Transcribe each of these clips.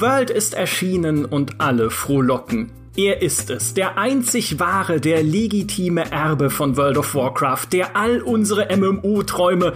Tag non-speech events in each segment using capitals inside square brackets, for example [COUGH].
World ist erschienen und alle frohlocken. Er ist es, der einzig wahre, der legitime Erbe von World of Warcraft, der all unsere MMO-Träume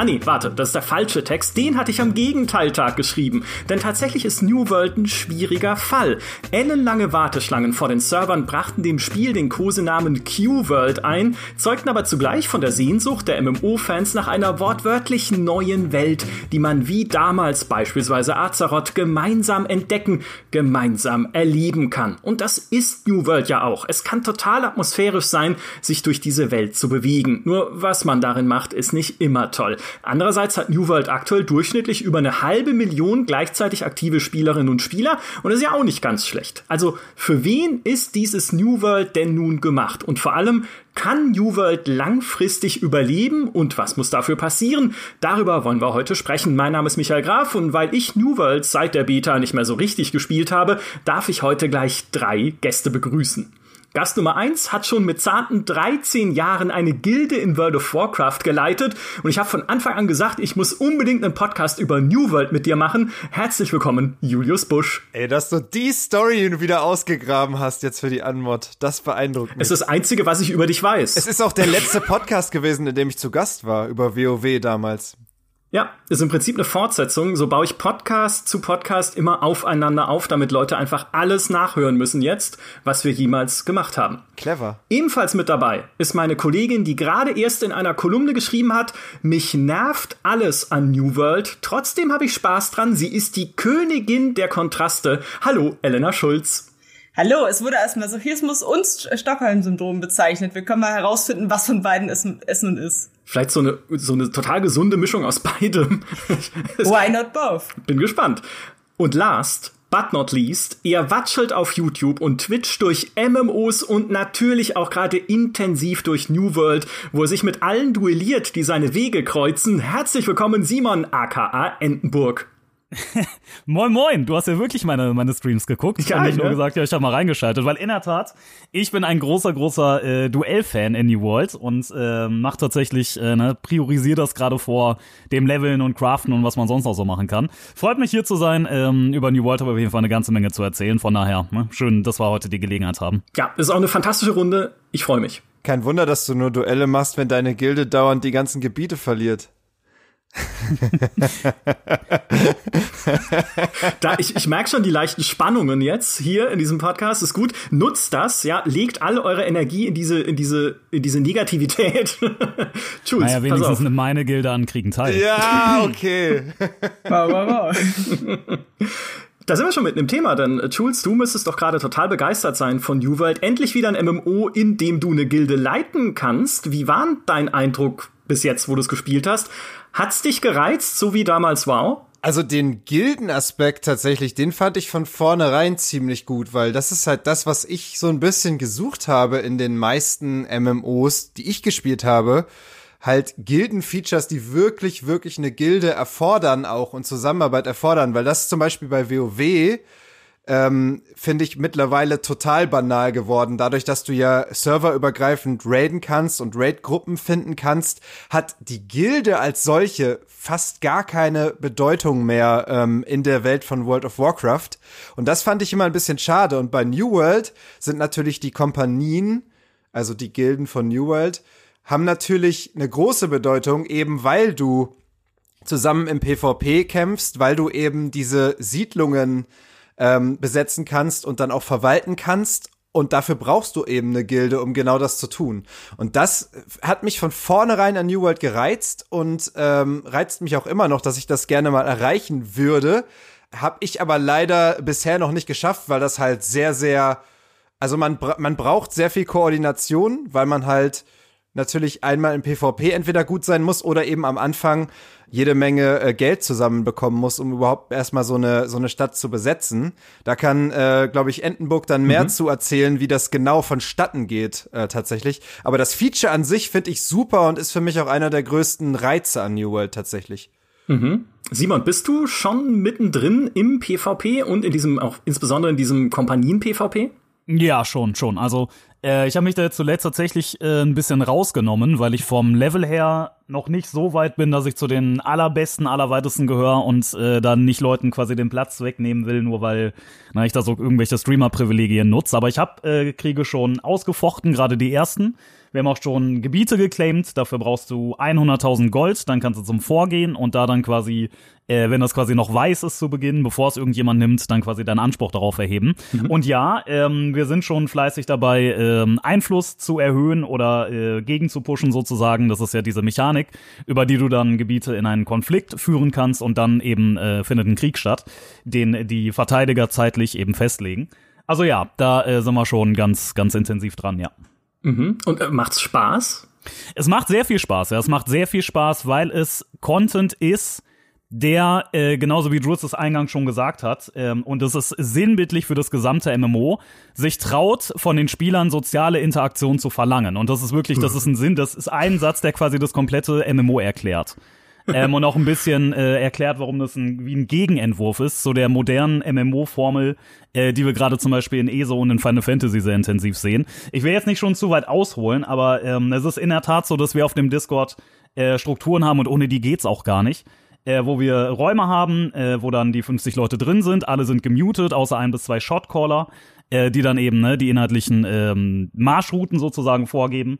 Ah nee, warte, das ist der falsche Text. Den hatte ich am Gegenteiltag geschrieben. Denn tatsächlich ist New World ein schwieriger Fall. Ellenlange Warteschlangen vor den Servern brachten dem Spiel den Kosenamen Q-World ein, zeugten aber zugleich von der Sehnsucht der MMO-Fans nach einer wortwörtlich neuen Welt, die man wie damals beispielsweise Azeroth gemeinsam entdecken, gemeinsam erleben kann. Und das ist New World ja auch. Es kann total atmosphärisch sein, sich durch diese Welt zu bewegen. Nur was man darin macht, ist nicht immer toll. Andererseits hat New World aktuell durchschnittlich über eine halbe Million gleichzeitig aktive Spielerinnen und Spieler und das ist ja auch nicht ganz schlecht. Also für wen ist dieses New World denn nun gemacht? Und vor allem, kann New World langfristig überleben und was muss dafür passieren? Darüber wollen wir heute sprechen. Mein Name ist Michael Graf und weil ich New World seit der Beta nicht mehr so richtig gespielt habe, darf ich heute gleich drei Gäste begrüßen. Gast Nummer 1 hat schon mit zarten 13 Jahren eine Gilde in World of Warcraft geleitet und ich habe von Anfang an gesagt, ich muss unbedingt einen Podcast über New World mit dir machen. Herzlich willkommen, Julius Busch. Ey, dass du die Story wieder ausgegraben hast jetzt für die Anmod, das beeindruckt mich. Es ist das Einzige, was ich über dich weiß. Es ist auch der letzte Podcast gewesen, in dem ich zu Gast war, über WoW damals. Ja, ist im Prinzip eine Fortsetzung. So baue ich Podcast zu Podcast immer aufeinander auf, damit Leute einfach alles nachhören müssen jetzt, was wir jemals gemacht haben. Clever. Ebenfalls mit dabei ist meine Kollegin, die gerade erst in einer Kolumne geschrieben hat, mich nervt alles an New World, trotzdem habe ich Spaß dran, sie ist die Königin der Kontraste. Hallo, Elena Schulz. Hallo, es wurde als Masochismus und Stockholm-Syndrom bezeichnet. Wir können mal herausfinden, was von beiden es, es nun ist. Vielleicht so eine, so eine total gesunde Mischung aus beidem. [LAUGHS] Why not both? Bin gespannt. Und last but not least, er watschelt auf YouTube und Twitch durch MMOs und natürlich auch gerade intensiv durch New World, wo er sich mit allen duelliert, die seine Wege kreuzen. Herzlich willkommen, Simon aka Entenburg. [LAUGHS] moin, moin, du hast ja wirklich meine, meine Streams geguckt. Ja, und nicht ne? nur gesagt, ja, ich habe mal reingeschaltet, weil in der Tat, ich bin ein großer, großer äh, Duell-Fan in New World und äh, mach tatsächlich, äh, ne, priorisiere das gerade vor dem Leveln und Craften und was man sonst auch so machen kann. Freut mich hier zu sein, ähm, über New World habe ich auf jeden Fall eine ganze Menge zu erzählen, von daher, ne, schön, dass wir heute die Gelegenheit haben. Ja, ist auch eine fantastische Runde, ich freue mich. Kein Wunder, dass du nur Duelle machst, wenn deine Gilde dauernd die ganzen Gebiete verliert. [LAUGHS] da, ich, ich merke schon die leichten Spannungen jetzt hier in diesem Podcast. Ist gut. Nutzt das, ja. Legt alle eure Energie in diese, in diese, in diese Negativität. [LAUGHS] Tschüss. Naja, wenigstens eine meine Gilde an Kriegen teil. Ja, okay. wow, wow, wow. Da sind wir schon mit einem Thema, denn äh, Jules, du müsstest doch gerade total begeistert sein von New World. Endlich wieder ein MMO, in dem du eine Gilde leiten kannst. Wie war dein Eindruck bis jetzt, wo du es gespielt hast? Hat's dich gereizt, so wie damals WoW? Also den Gildenaspekt tatsächlich, den fand ich von vornherein ziemlich gut, weil das ist halt das, was ich so ein bisschen gesucht habe in den meisten MMOs, die ich gespielt habe. Halt Gilden-Features, die wirklich, wirklich eine Gilde erfordern auch und Zusammenarbeit erfordern, weil das zum Beispiel bei WoW ähm, finde ich mittlerweile total banal geworden. Dadurch, dass du ja serverübergreifend raiden kannst und Raid-Gruppen finden kannst, hat die Gilde als solche fast gar keine Bedeutung mehr ähm, in der Welt von World of Warcraft. Und das fand ich immer ein bisschen schade. Und bei New World sind natürlich die Kompanien, also die Gilden von New World, haben natürlich eine große Bedeutung, eben weil du zusammen im PvP kämpfst, weil du eben diese Siedlungen ähm, besetzen kannst und dann auch verwalten kannst. Und dafür brauchst du eben eine Gilde, um genau das zu tun. Und das hat mich von vornherein an New World gereizt und ähm, reizt mich auch immer noch, dass ich das gerne mal erreichen würde. Hab ich aber leider bisher noch nicht geschafft, weil das halt sehr, sehr, also man, man braucht sehr viel Koordination, weil man halt natürlich einmal im PvP entweder gut sein muss oder eben am Anfang jede Menge äh, Geld zusammenbekommen muss, um überhaupt erstmal so eine, so eine Stadt zu besetzen. Da kann, äh, glaube ich, Entenburg dann mehr mhm. zu erzählen, wie das genau vonstatten geht, äh, tatsächlich. Aber das Feature an sich finde ich super und ist für mich auch einer der größten Reize an New World tatsächlich. Mhm. Simon, bist du schon mittendrin im PvP und in diesem, auch insbesondere in diesem Kompanien-PvP? Ja, schon, schon. Also Äh, ich habe mich da jetzt zuletzt tatsächlich äh, ein bisschen rausgenommen, weil ich vom Level her noch nicht so weit bin, dass ich zu den allerbesten, allerweitesten gehöre und äh, dann nicht Leuten quasi den Platz wegnehmen will, nur weil na, ich da so irgendwelche Streamer-Privilegien nutze. Aber ich habe äh, Kriege schon ausgefochten, gerade die ersten. Wir haben auch schon Gebiete geclaimed, dafür brauchst du 100.000 Gold, dann kannst du zum Vorgehen und da dann quasi, äh, wenn das quasi noch weiß ist zu Beginn, bevor es irgendjemand nimmt, dann quasi deinen Anspruch darauf erheben. Mhm. Und ja, ähm, wir sind schon fleißig dabei, ähm, Einfluss zu erhöhen oder äh, gegen zu pushen sozusagen. Das ist ja diese Mechanik, über die du dann Gebiete in einen Konflikt führen kannst und dann eben äh, findet ein Krieg statt, den die Verteidiger zeitlich eben festlegen. Also ja, da äh, sind wir schon ganz, ganz intensiv dran, ja. Mhm. Und äh, macht's Spaß? Es macht sehr viel Spaß, ja. Es macht sehr viel Spaß, weil es Content ist, der, äh, genauso wie Drus es eingangs schon gesagt hat, ähm, und es ist sinnbildlich für das gesamte MMO, sich traut, von den Spielern soziale Interaktion zu verlangen. Und das ist wirklich, das ist ein Sinn, das ist ein Satz, der quasi das komplette MMO erklärt ähm, und auch ein bisschen äh, erklärt, warum das ein, wie ein Gegenentwurf ist, so der modernen MMO-Formel, äh, die wir gerade zum Beispiel in ESO und in Final Fantasy sehr intensiv sehen. Ich will jetzt nicht schon zu weit ausholen, aber ähm, es ist in der Tat so, dass wir auf dem Discord äh, Strukturen haben und ohne die geht's auch gar nicht. Äh, wo wir Räume haben, äh, wo dann die 50 Leute drin sind, alle sind gemutet, außer ein bis zwei Shotcaller, äh, die dann eben ne, die inhaltlichen ähm, Marschrouten sozusagen vorgeben.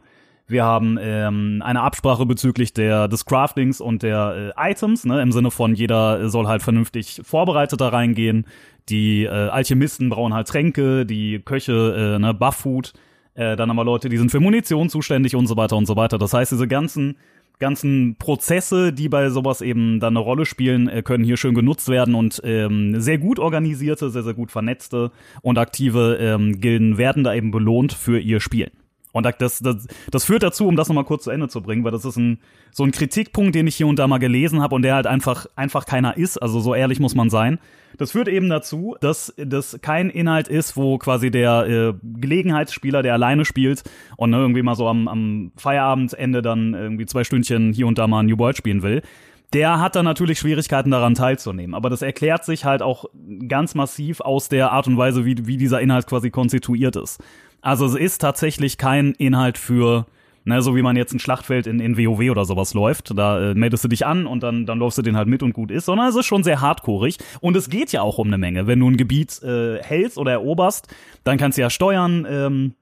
Wir haben ähm, eine Absprache bezüglich der, des Craftings und der äh, Items, ne, im Sinne von jeder soll halt vernünftig vorbereitet da reingehen. Die äh, Alchemisten brauchen halt Tränke, die Köche, äh, ne, Buff-Food. Äh, dann haben wir Leute, die sind für Munition zuständig und so weiter und so weiter. Das heißt, diese ganzen ganzen Prozesse, die bei sowas eben dann eine Rolle spielen, äh, können hier schön genutzt werden und ähm, sehr gut organisierte, sehr, sehr gut vernetzte und aktive ähm, Gilden werden da eben belohnt für ihr Spielen. Und das, das, das führt dazu, um das nochmal kurz zu Ende zu bringen, weil das ist ein, so ein Kritikpunkt, den ich hier und da mal gelesen habe und der halt einfach, einfach keiner ist. Also so ehrlich muss man sein. Das führt eben dazu, dass das kein Inhalt ist, wo quasi der äh, Gelegenheitsspieler, der alleine spielt und ne, irgendwie mal so am, am Feierabendende dann irgendwie zwei Stündchen hier und da mal New World spielen will der hat dann natürlich Schwierigkeiten daran teilzunehmen. Aber das erklärt sich halt auch ganz massiv aus der Art und Weise, wie, wie dieser Inhalt quasi konstituiert ist. Also es ist tatsächlich kein Inhalt für, ne, so wie man jetzt ein Schlachtfeld in, in WoW oder sowas läuft. Da äh, meldest du dich an und dann, dann läufst du den halt mit und gut ist, sondern es ist schon sehr hardcoreig. Und es geht ja auch um eine Menge. Wenn du ein Gebiet äh, hältst oder eroberst, dann kannst du ja steuern, ähm,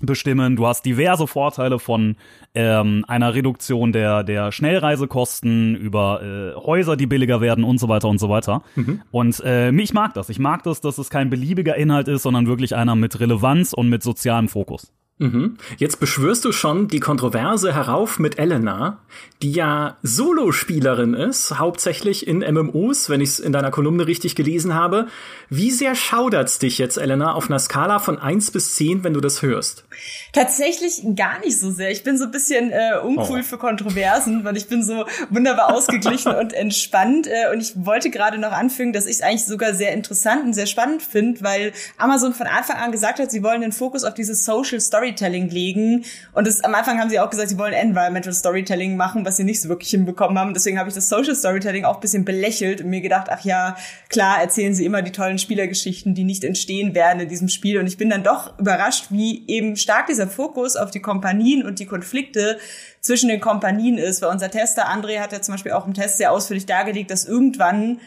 bestimmen. Du hast diverse Vorteile von ähm, einer Reduktion der, der Schnellreisekosten über äh, Häuser, die billiger werden und so weiter und so weiter. Mhm. Und äh, ich mag das. Ich mag das, dass es kein beliebiger Inhalt ist, sondern wirklich einer mit Relevanz und mit sozialem Fokus. Mhm. Jetzt beschwörst du schon die Kontroverse herauf mit Elena, die ja Solospielerin ist, hauptsächlich in MMOs, wenn ich es in deiner Kolumne richtig gelesen habe. Wie sehr schaudert's dich jetzt, Elena, auf einer Skala von eins bis zehn, wenn du das hörst? Tatsächlich gar nicht so sehr. Ich bin so ein bisschen äh, uncool oh. für Kontroversen, weil ich bin so wunderbar ausgeglichen [LAUGHS] und entspannt. Äh, und ich wollte gerade noch anfügen, dass ich es eigentlich sogar sehr interessant und sehr spannend finde, weil Amazon von Anfang an gesagt hat, sie wollen den Fokus auf dieses Social Storytelling legen. Und das, am Anfang haben sie auch gesagt, sie wollen Environmental Storytelling machen, was sie nicht so wirklich hinbekommen haben. Deswegen habe ich das Social Storytelling auch ein bisschen belächelt und mir gedacht, ach ja, klar, erzählen sie immer die tollen Spielergeschichten, die nicht entstehen werden in diesem Spiel. Und ich bin dann doch überrascht, wie eben stark dieser Fokus auf die Kompanien und die Konflikte zwischen den Kompanien ist. Weil unser Tester André hat ja zum Beispiel auch im Test sehr ausführlich dargelegt, dass irgendwann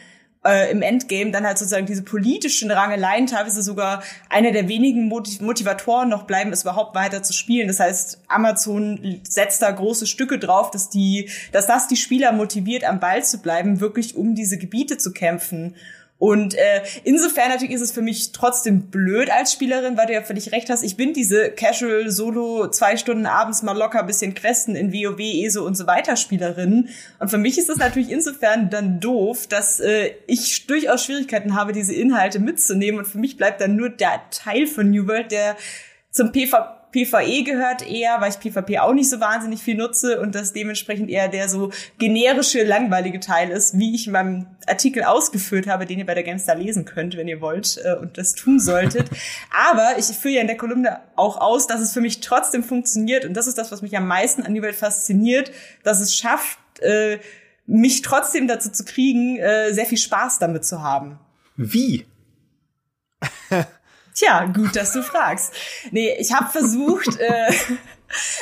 äh, im Endgame dann halt sozusagen diese politischen Rangeleien teilweise sogar einer der wenigen Motiv Motivatoren noch bleiben, es überhaupt weiter zu spielen. Das heißt, Amazon setzt da große Stücke drauf, dass die, dass das die Spieler motiviert, am Ball zu bleiben, wirklich um diese Gebiete zu kämpfen. Und äh, insofern natürlich ist es für mich trotzdem blöd als Spielerin, weil du ja völlig recht hast. Ich bin diese Casual Solo zwei Stunden abends mal locker bisschen Questen in WoW, ESO und so weiter Spielerin. Und für mich ist es natürlich insofern dann doof, dass äh, ich durchaus Schwierigkeiten habe, diese Inhalte mitzunehmen. Und für mich bleibt dann nur der Teil von New World, der zum PvP PvE gehört eher, weil ich PvP auch nicht so wahnsinnig viel nutze und das dementsprechend eher der so generische, langweilige Teil ist, wie ich in meinem Artikel ausgeführt habe, den ihr bei der Gamestar lesen könnt, wenn ihr wollt äh, und das tun solltet. [LAUGHS] Aber ich führe ja in der Kolumne auch aus, dass es für mich trotzdem funktioniert und das ist das, was mich am meisten an die Welt fasziniert, dass es schafft, äh, mich trotzdem dazu zu kriegen, äh, sehr viel Spaß damit zu haben. Wie? [LAUGHS] Tja, gut, dass du fragst. Nee, ich habe versucht, [LAUGHS] äh,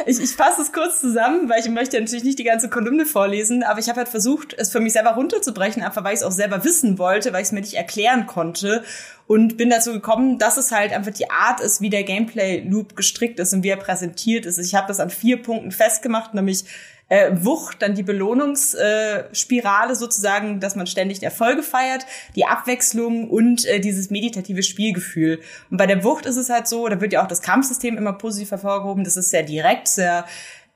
ich, ich fasse es kurz zusammen, weil ich möchte natürlich nicht die ganze Kolumne vorlesen, aber ich habe halt versucht, es für mich selber runterzubrechen, einfach weil ich es auch selber wissen wollte, weil ich es mir nicht erklären konnte und bin dazu gekommen, dass es halt einfach die Art ist, wie der Gameplay-Loop gestrickt ist und wie er präsentiert ist. Ich habe das an vier Punkten festgemacht, nämlich äh, Wucht, dann die Belohnungsspirale sozusagen, dass man ständig Erfolge feiert, die Abwechslung und äh, dieses meditative Spielgefühl. Und bei der Wucht ist es halt so, da wird ja auch das Kampfsystem immer positiv hervorgehoben, das ist sehr direkt, sehr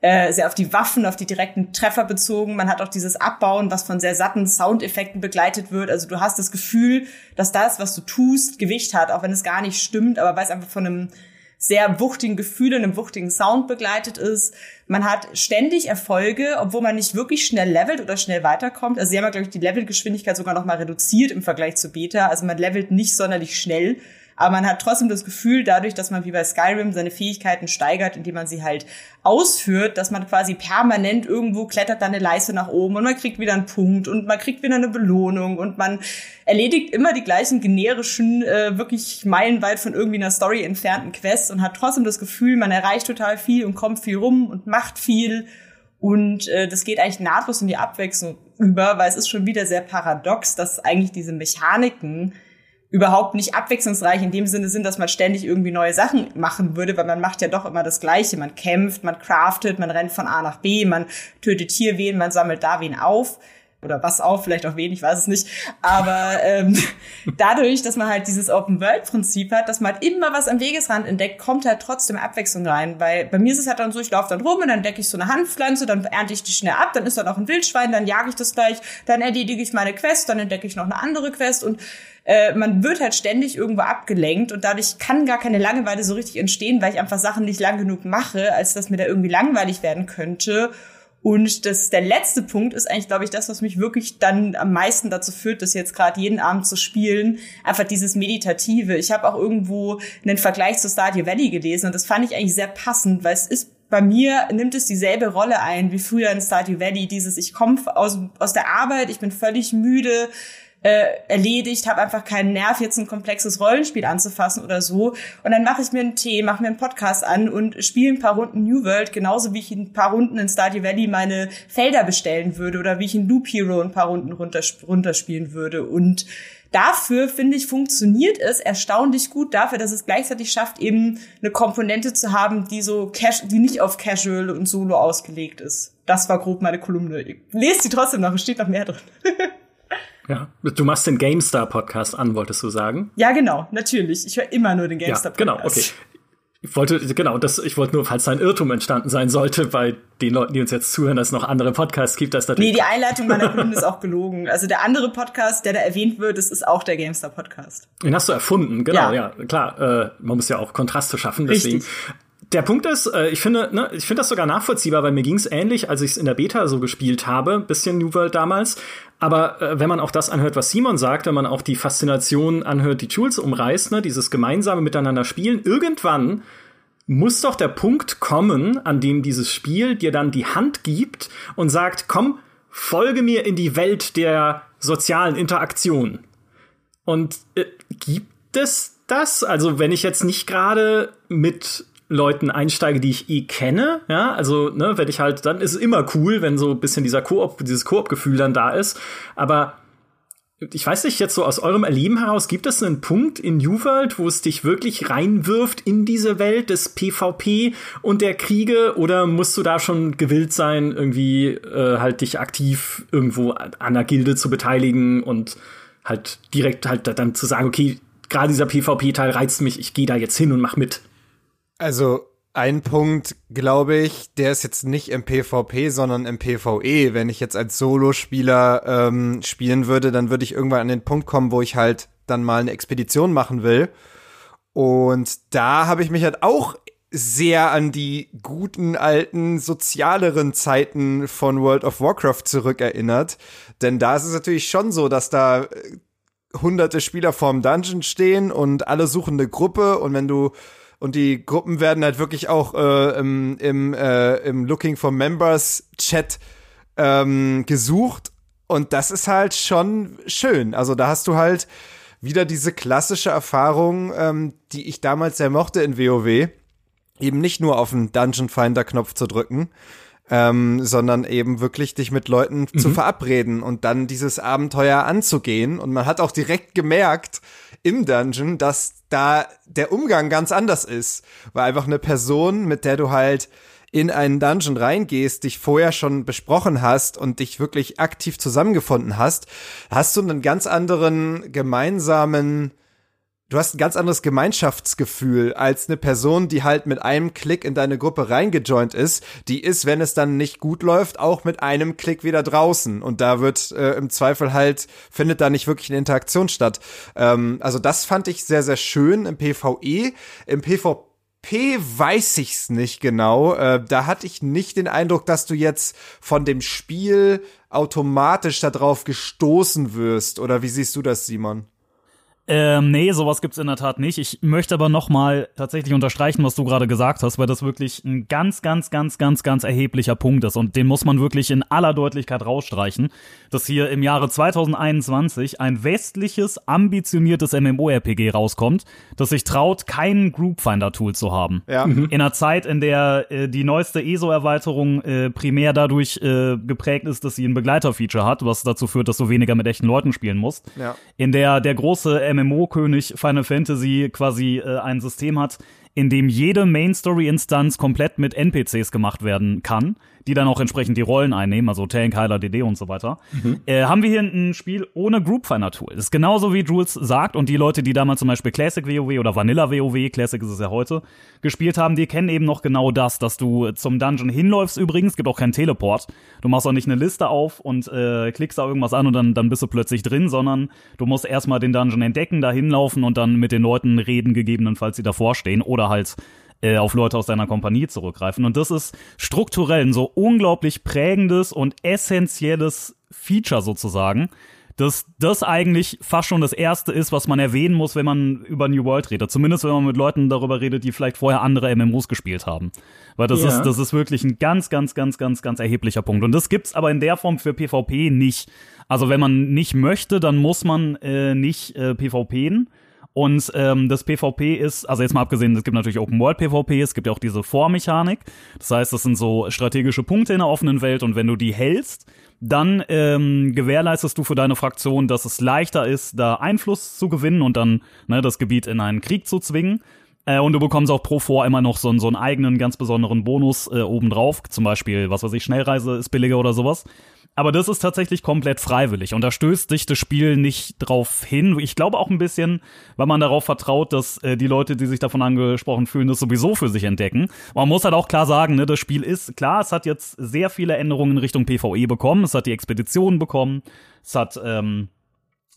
äh, sehr auf die Waffen, auf die direkten Treffer bezogen. Man hat auch dieses Abbauen, was von sehr satten Soundeffekten begleitet wird. Also du hast das Gefühl, dass das, was du tust, Gewicht hat, auch wenn es gar nicht stimmt, aber weil es einfach von einem sehr wuchtigen Gefühl und einem wuchtigen Sound begleitet ist. Man hat ständig Erfolge, obwohl man nicht wirklich schnell levelt oder schnell weiterkommt. Also sie haben ja, glaube ich, die Levelgeschwindigkeit sogar noch mal reduziert im Vergleich zu Beta. Also man levelt nicht sonderlich schnell, aber man hat trotzdem das Gefühl, dadurch, dass man wie bei Skyrim seine Fähigkeiten steigert, indem man sie halt ausführt, dass man quasi permanent irgendwo klettert dann eine Leiste nach oben und man kriegt wieder einen Punkt und man kriegt wieder eine Belohnung und man erledigt immer die gleichen generischen, äh, wirklich meilenweit von irgendwie einer Story entfernten Quests und hat trotzdem das Gefühl, man erreicht total viel und kommt viel rum und macht viel. Und äh, das geht eigentlich nahtlos in die Abwechslung über, weil es ist schon wieder sehr paradox, dass eigentlich diese Mechaniken überhaupt nicht abwechslungsreich in dem Sinne sind, dass man ständig irgendwie neue Sachen machen würde, weil man macht ja doch immer das Gleiche. Man kämpft, man craftet, man rennt von A nach B, man tötet hier wen, man sammelt da wen auf oder was auf, vielleicht auch wen, ich weiß es nicht. Aber ähm, [LAUGHS] dadurch, dass man halt dieses Open-World-Prinzip hat, dass man halt immer was am Wegesrand entdeckt, kommt halt trotzdem Abwechslung rein. Weil bei mir ist es halt dann so, ich laufe dann rum und dann decke ich so eine Hanfpflanze, dann ernte ich die schnell ab, dann ist da noch ein Wildschwein, dann jage ich das gleich, dann erledige ich meine Quest, dann entdecke ich noch eine andere Quest und äh, man wird halt ständig irgendwo abgelenkt und dadurch kann gar keine Langeweile so richtig entstehen, weil ich einfach Sachen nicht lang genug mache, als dass mir da irgendwie langweilig werden könnte. Und das, der letzte Punkt ist eigentlich, glaube ich, das, was mich wirklich dann am meisten dazu führt, das jetzt gerade jeden Abend zu spielen. Einfach dieses Meditative. Ich habe auch irgendwo einen Vergleich zu Stardew Valley gelesen und das fand ich eigentlich sehr passend, weil es ist bei mir nimmt es dieselbe Rolle ein wie früher in Stardew Valley. Dieses, ich komme aus, aus der Arbeit, ich bin völlig müde, äh, erledigt, habe einfach keinen Nerv, jetzt ein komplexes Rollenspiel anzufassen oder so. Und dann mache ich mir einen Tee, mache mir einen Podcast an und spiele ein paar Runden New World, genauso wie ich in ein paar Runden in Stardew Valley meine Felder bestellen würde oder wie ich in Loop Hero ein paar Runden runterspielen würde. Und dafür, finde ich, funktioniert es erstaunlich gut dafür, dass es gleichzeitig schafft, eben eine Komponente zu haben, die so cash, die nicht auf Casual und Solo ausgelegt ist. Das war grob meine Kolumne. Lest sie trotzdem noch, es steht noch mehr drin. [LAUGHS] Ja, du machst den GameStar-Podcast an, wolltest du sagen? Ja, genau, natürlich. Ich höre immer nur den GameStar-Podcast. Ja, genau, okay. Ich wollte, genau, das, ich wollte nur, falls da ein Irrtum entstanden sein sollte, bei den Leuten, die uns jetzt zuhören, dass es noch andere Podcasts gibt, dass natürlich. Nee, die Einleitung meiner Kunden ist auch gelogen. Also der andere Podcast, der da erwähnt wird, das ist auch der GameStar Podcast. Den hast du erfunden, genau, ja, ja klar. Äh, man muss ja auch Kontraste schaffen, deswegen. Richtig der Punkt ist, äh, ich finde, ne, ich finde das sogar nachvollziehbar, weil mir ging es ähnlich, als ich es in der Beta so gespielt habe, bisschen New World damals. Aber äh, wenn man auch das anhört, was Simon sagt, wenn man auch die Faszination anhört, die Jules umreißt, ne, dieses gemeinsame Miteinander spielen, irgendwann muss doch der Punkt kommen, an dem dieses Spiel dir dann die Hand gibt und sagt, komm, folge mir in die Welt der sozialen Interaktion. Und äh, gibt es das? Also wenn ich jetzt nicht gerade mit Leuten einsteige, die ich eh kenne, ja, also, ne, wenn ich halt, dann ist es immer cool, wenn so ein bisschen dieser Koop, dieses Koop-Gefühl dann da ist, aber ich weiß nicht, jetzt so aus eurem Erleben heraus, gibt es einen Punkt in New World, wo es dich wirklich reinwirft in diese Welt des PvP und der Kriege oder musst du da schon gewillt sein, irgendwie äh, halt dich aktiv irgendwo an einer Gilde zu beteiligen und halt direkt halt dann zu sagen, okay, gerade dieser PvP-Teil reizt mich, ich gehe da jetzt hin und mach mit. Also ein Punkt, glaube ich, der ist jetzt nicht im PvP, sondern im PvE. Wenn ich jetzt als Solospieler ähm, spielen würde, dann würde ich irgendwann an den Punkt kommen, wo ich halt dann mal eine Expedition machen will. Und da habe ich mich halt auch sehr an die guten alten sozialeren Zeiten von World of Warcraft zurückerinnert. Denn da ist es natürlich schon so, dass da äh, hunderte Spieler vorm Dungeon stehen und alle suchen eine Gruppe und wenn du und die Gruppen werden halt wirklich auch äh, im, im, äh, im Looking for Members Chat ähm, gesucht und das ist halt schon schön. Also da hast du halt wieder diese klassische Erfahrung, ähm, die ich damals sehr mochte in WoW, eben nicht nur auf den Dungeon Finder Knopf zu drücken, ähm, sondern eben wirklich dich mit Leuten mhm. zu verabreden und dann dieses Abenteuer anzugehen. Und man hat auch direkt gemerkt im Dungeon, dass da der Umgang ganz anders ist, weil einfach eine Person, mit der du halt in einen Dungeon reingehst, dich vorher schon besprochen hast und dich wirklich aktiv zusammengefunden hast, hast du einen ganz anderen gemeinsamen du hast ein ganz anderes Gemeinschaftsgefühl als eine Person, die halt mit einem Klick in deine Gruppe reingejoint ist. Die ist, wenn es dann nicht gut läuft, auch mit einem Klick wieder draußen. Und da wird äh, im Zweifel halt, findet da nicht wirklich eine Interaktion statt. Ähm, also das fand ich sehr, sehr schön im PvE. Im PvP weiß ich's nicht genau. Äh, da hatte ich nicht den Eindruck, dass du jetzt von dem Spiel automatisch darauf gestoßen wirst. Oder wie siehst du das, Simon? Ähm, nee, sowas gibt's in der Tat nicht. Ich möchte aber noch mal tatsächlich unterstreichen, was du gerade gesagt hast, weil das wirklich ein ganz, ganz, ganz, ganz, ganz erheblicher Punkt ist und den muss man wirklich in aller Deutlichkeit rausstreichen, dass hier im Jahre 2021 ein westliches, ambitioniertes MMORPG rauskommt, das sich traut, kein Groupfinder-Tool zu haben. Ja. Mhm. In einer Zeit, in der äh, die neueste ESO-Erweiterung äh, primär dadurch äh, geprägt ist, dass sie ein Begleiter-Feature hat, was dazu führt, dass du weniger mit echten Leuten spielen musst. Ja. In der der große MMO-König Final Fantasy quasi äh, ein System hat, in dem jede Main-Story-Instanz komplett mit NPCs gemacht werden kann, die dann auch entsprechend die Rollen einnehmen, also Tank, Heiler, DD und so weiter, mhm. äh, haben wir hier ein Spiel ohne Groupfinder-Tool. Das ist genauso wie Jules sagt und die Leute, die damals zum Beispiel Classic WoW oder Vanilla WoW, Classic ist es ja heute, gespielt haben, die kennen eben noch genau das, dass du zum Dungeon hinläufst übrigens, gibt auch keinen Teleport. Du machst auch nicht eine Liste auf und äh, klickst da irgendwas an und dann, dann bist du plötzlich drin, sondern du musst erstmal den Dungeon entdecken, da hinlaufen und dann mit den Leuten reden, gegebenenfalls die davor stehen oder halt äh, auf Leute aus deiner Kompanie zurückgreifen. Und das ist strukturell ein so unglaublich prägendes und essentielles Feature sozusagen, dass das eigentlich fast schon das erste ist, was man erwähnen muss, wenn man über New World redet. Zumindest wenn man mit Leuten darüber redet, die vielleicht vorher andere MMOs gespielt haben. Weil das ja. ist, das ist wirklich ein ganz, ganz, ganz, ganz, ganz erheblicher Punkt. Und das gibt's aber in der Form für PvP nicht. Also wenn man nicht möchte, dann muss man äh, nicht äh, PvPen. Und ähm, das PvP ist, also jetzt mal abgesehen, es gibt natürlich Open World PvP, es gibt ja auch diese Vormechanik. Das heißt, das sind so strategische Punkte in der offenen Welt und wenn du die hältst, dann ähm, gewährleistest du für deine Fraktion, dass es leichter ist, da Einfluss zu gewinnen und dann ne, das Gebiet in einen Krieg zu zwingen. Äh, und du bekommst auch pro Vor immer noch so, so einen eigenen, ganz besonderen Bonus äh, obendrauf. Zum Beispiel, was weiß ich, Schnellreise ist billiger oder sowas. Aber das ist tatsächlich komplett freiwillig und da stößt sich das Spiel nicht drauf hin. Ich glaube auch ein bisschen, weil man darauf vertraut, dass äh, die Leute, die sich davon angesprochen fühlen, das sowieso für sich entdecken. Man muss halt auch klar sagen, ne, das Spiel ist, klar, es hat jetzt sehr viele Änderungen in Richtung PvE bekommen, es hat die Expeditionen bekommen, es hat ähm,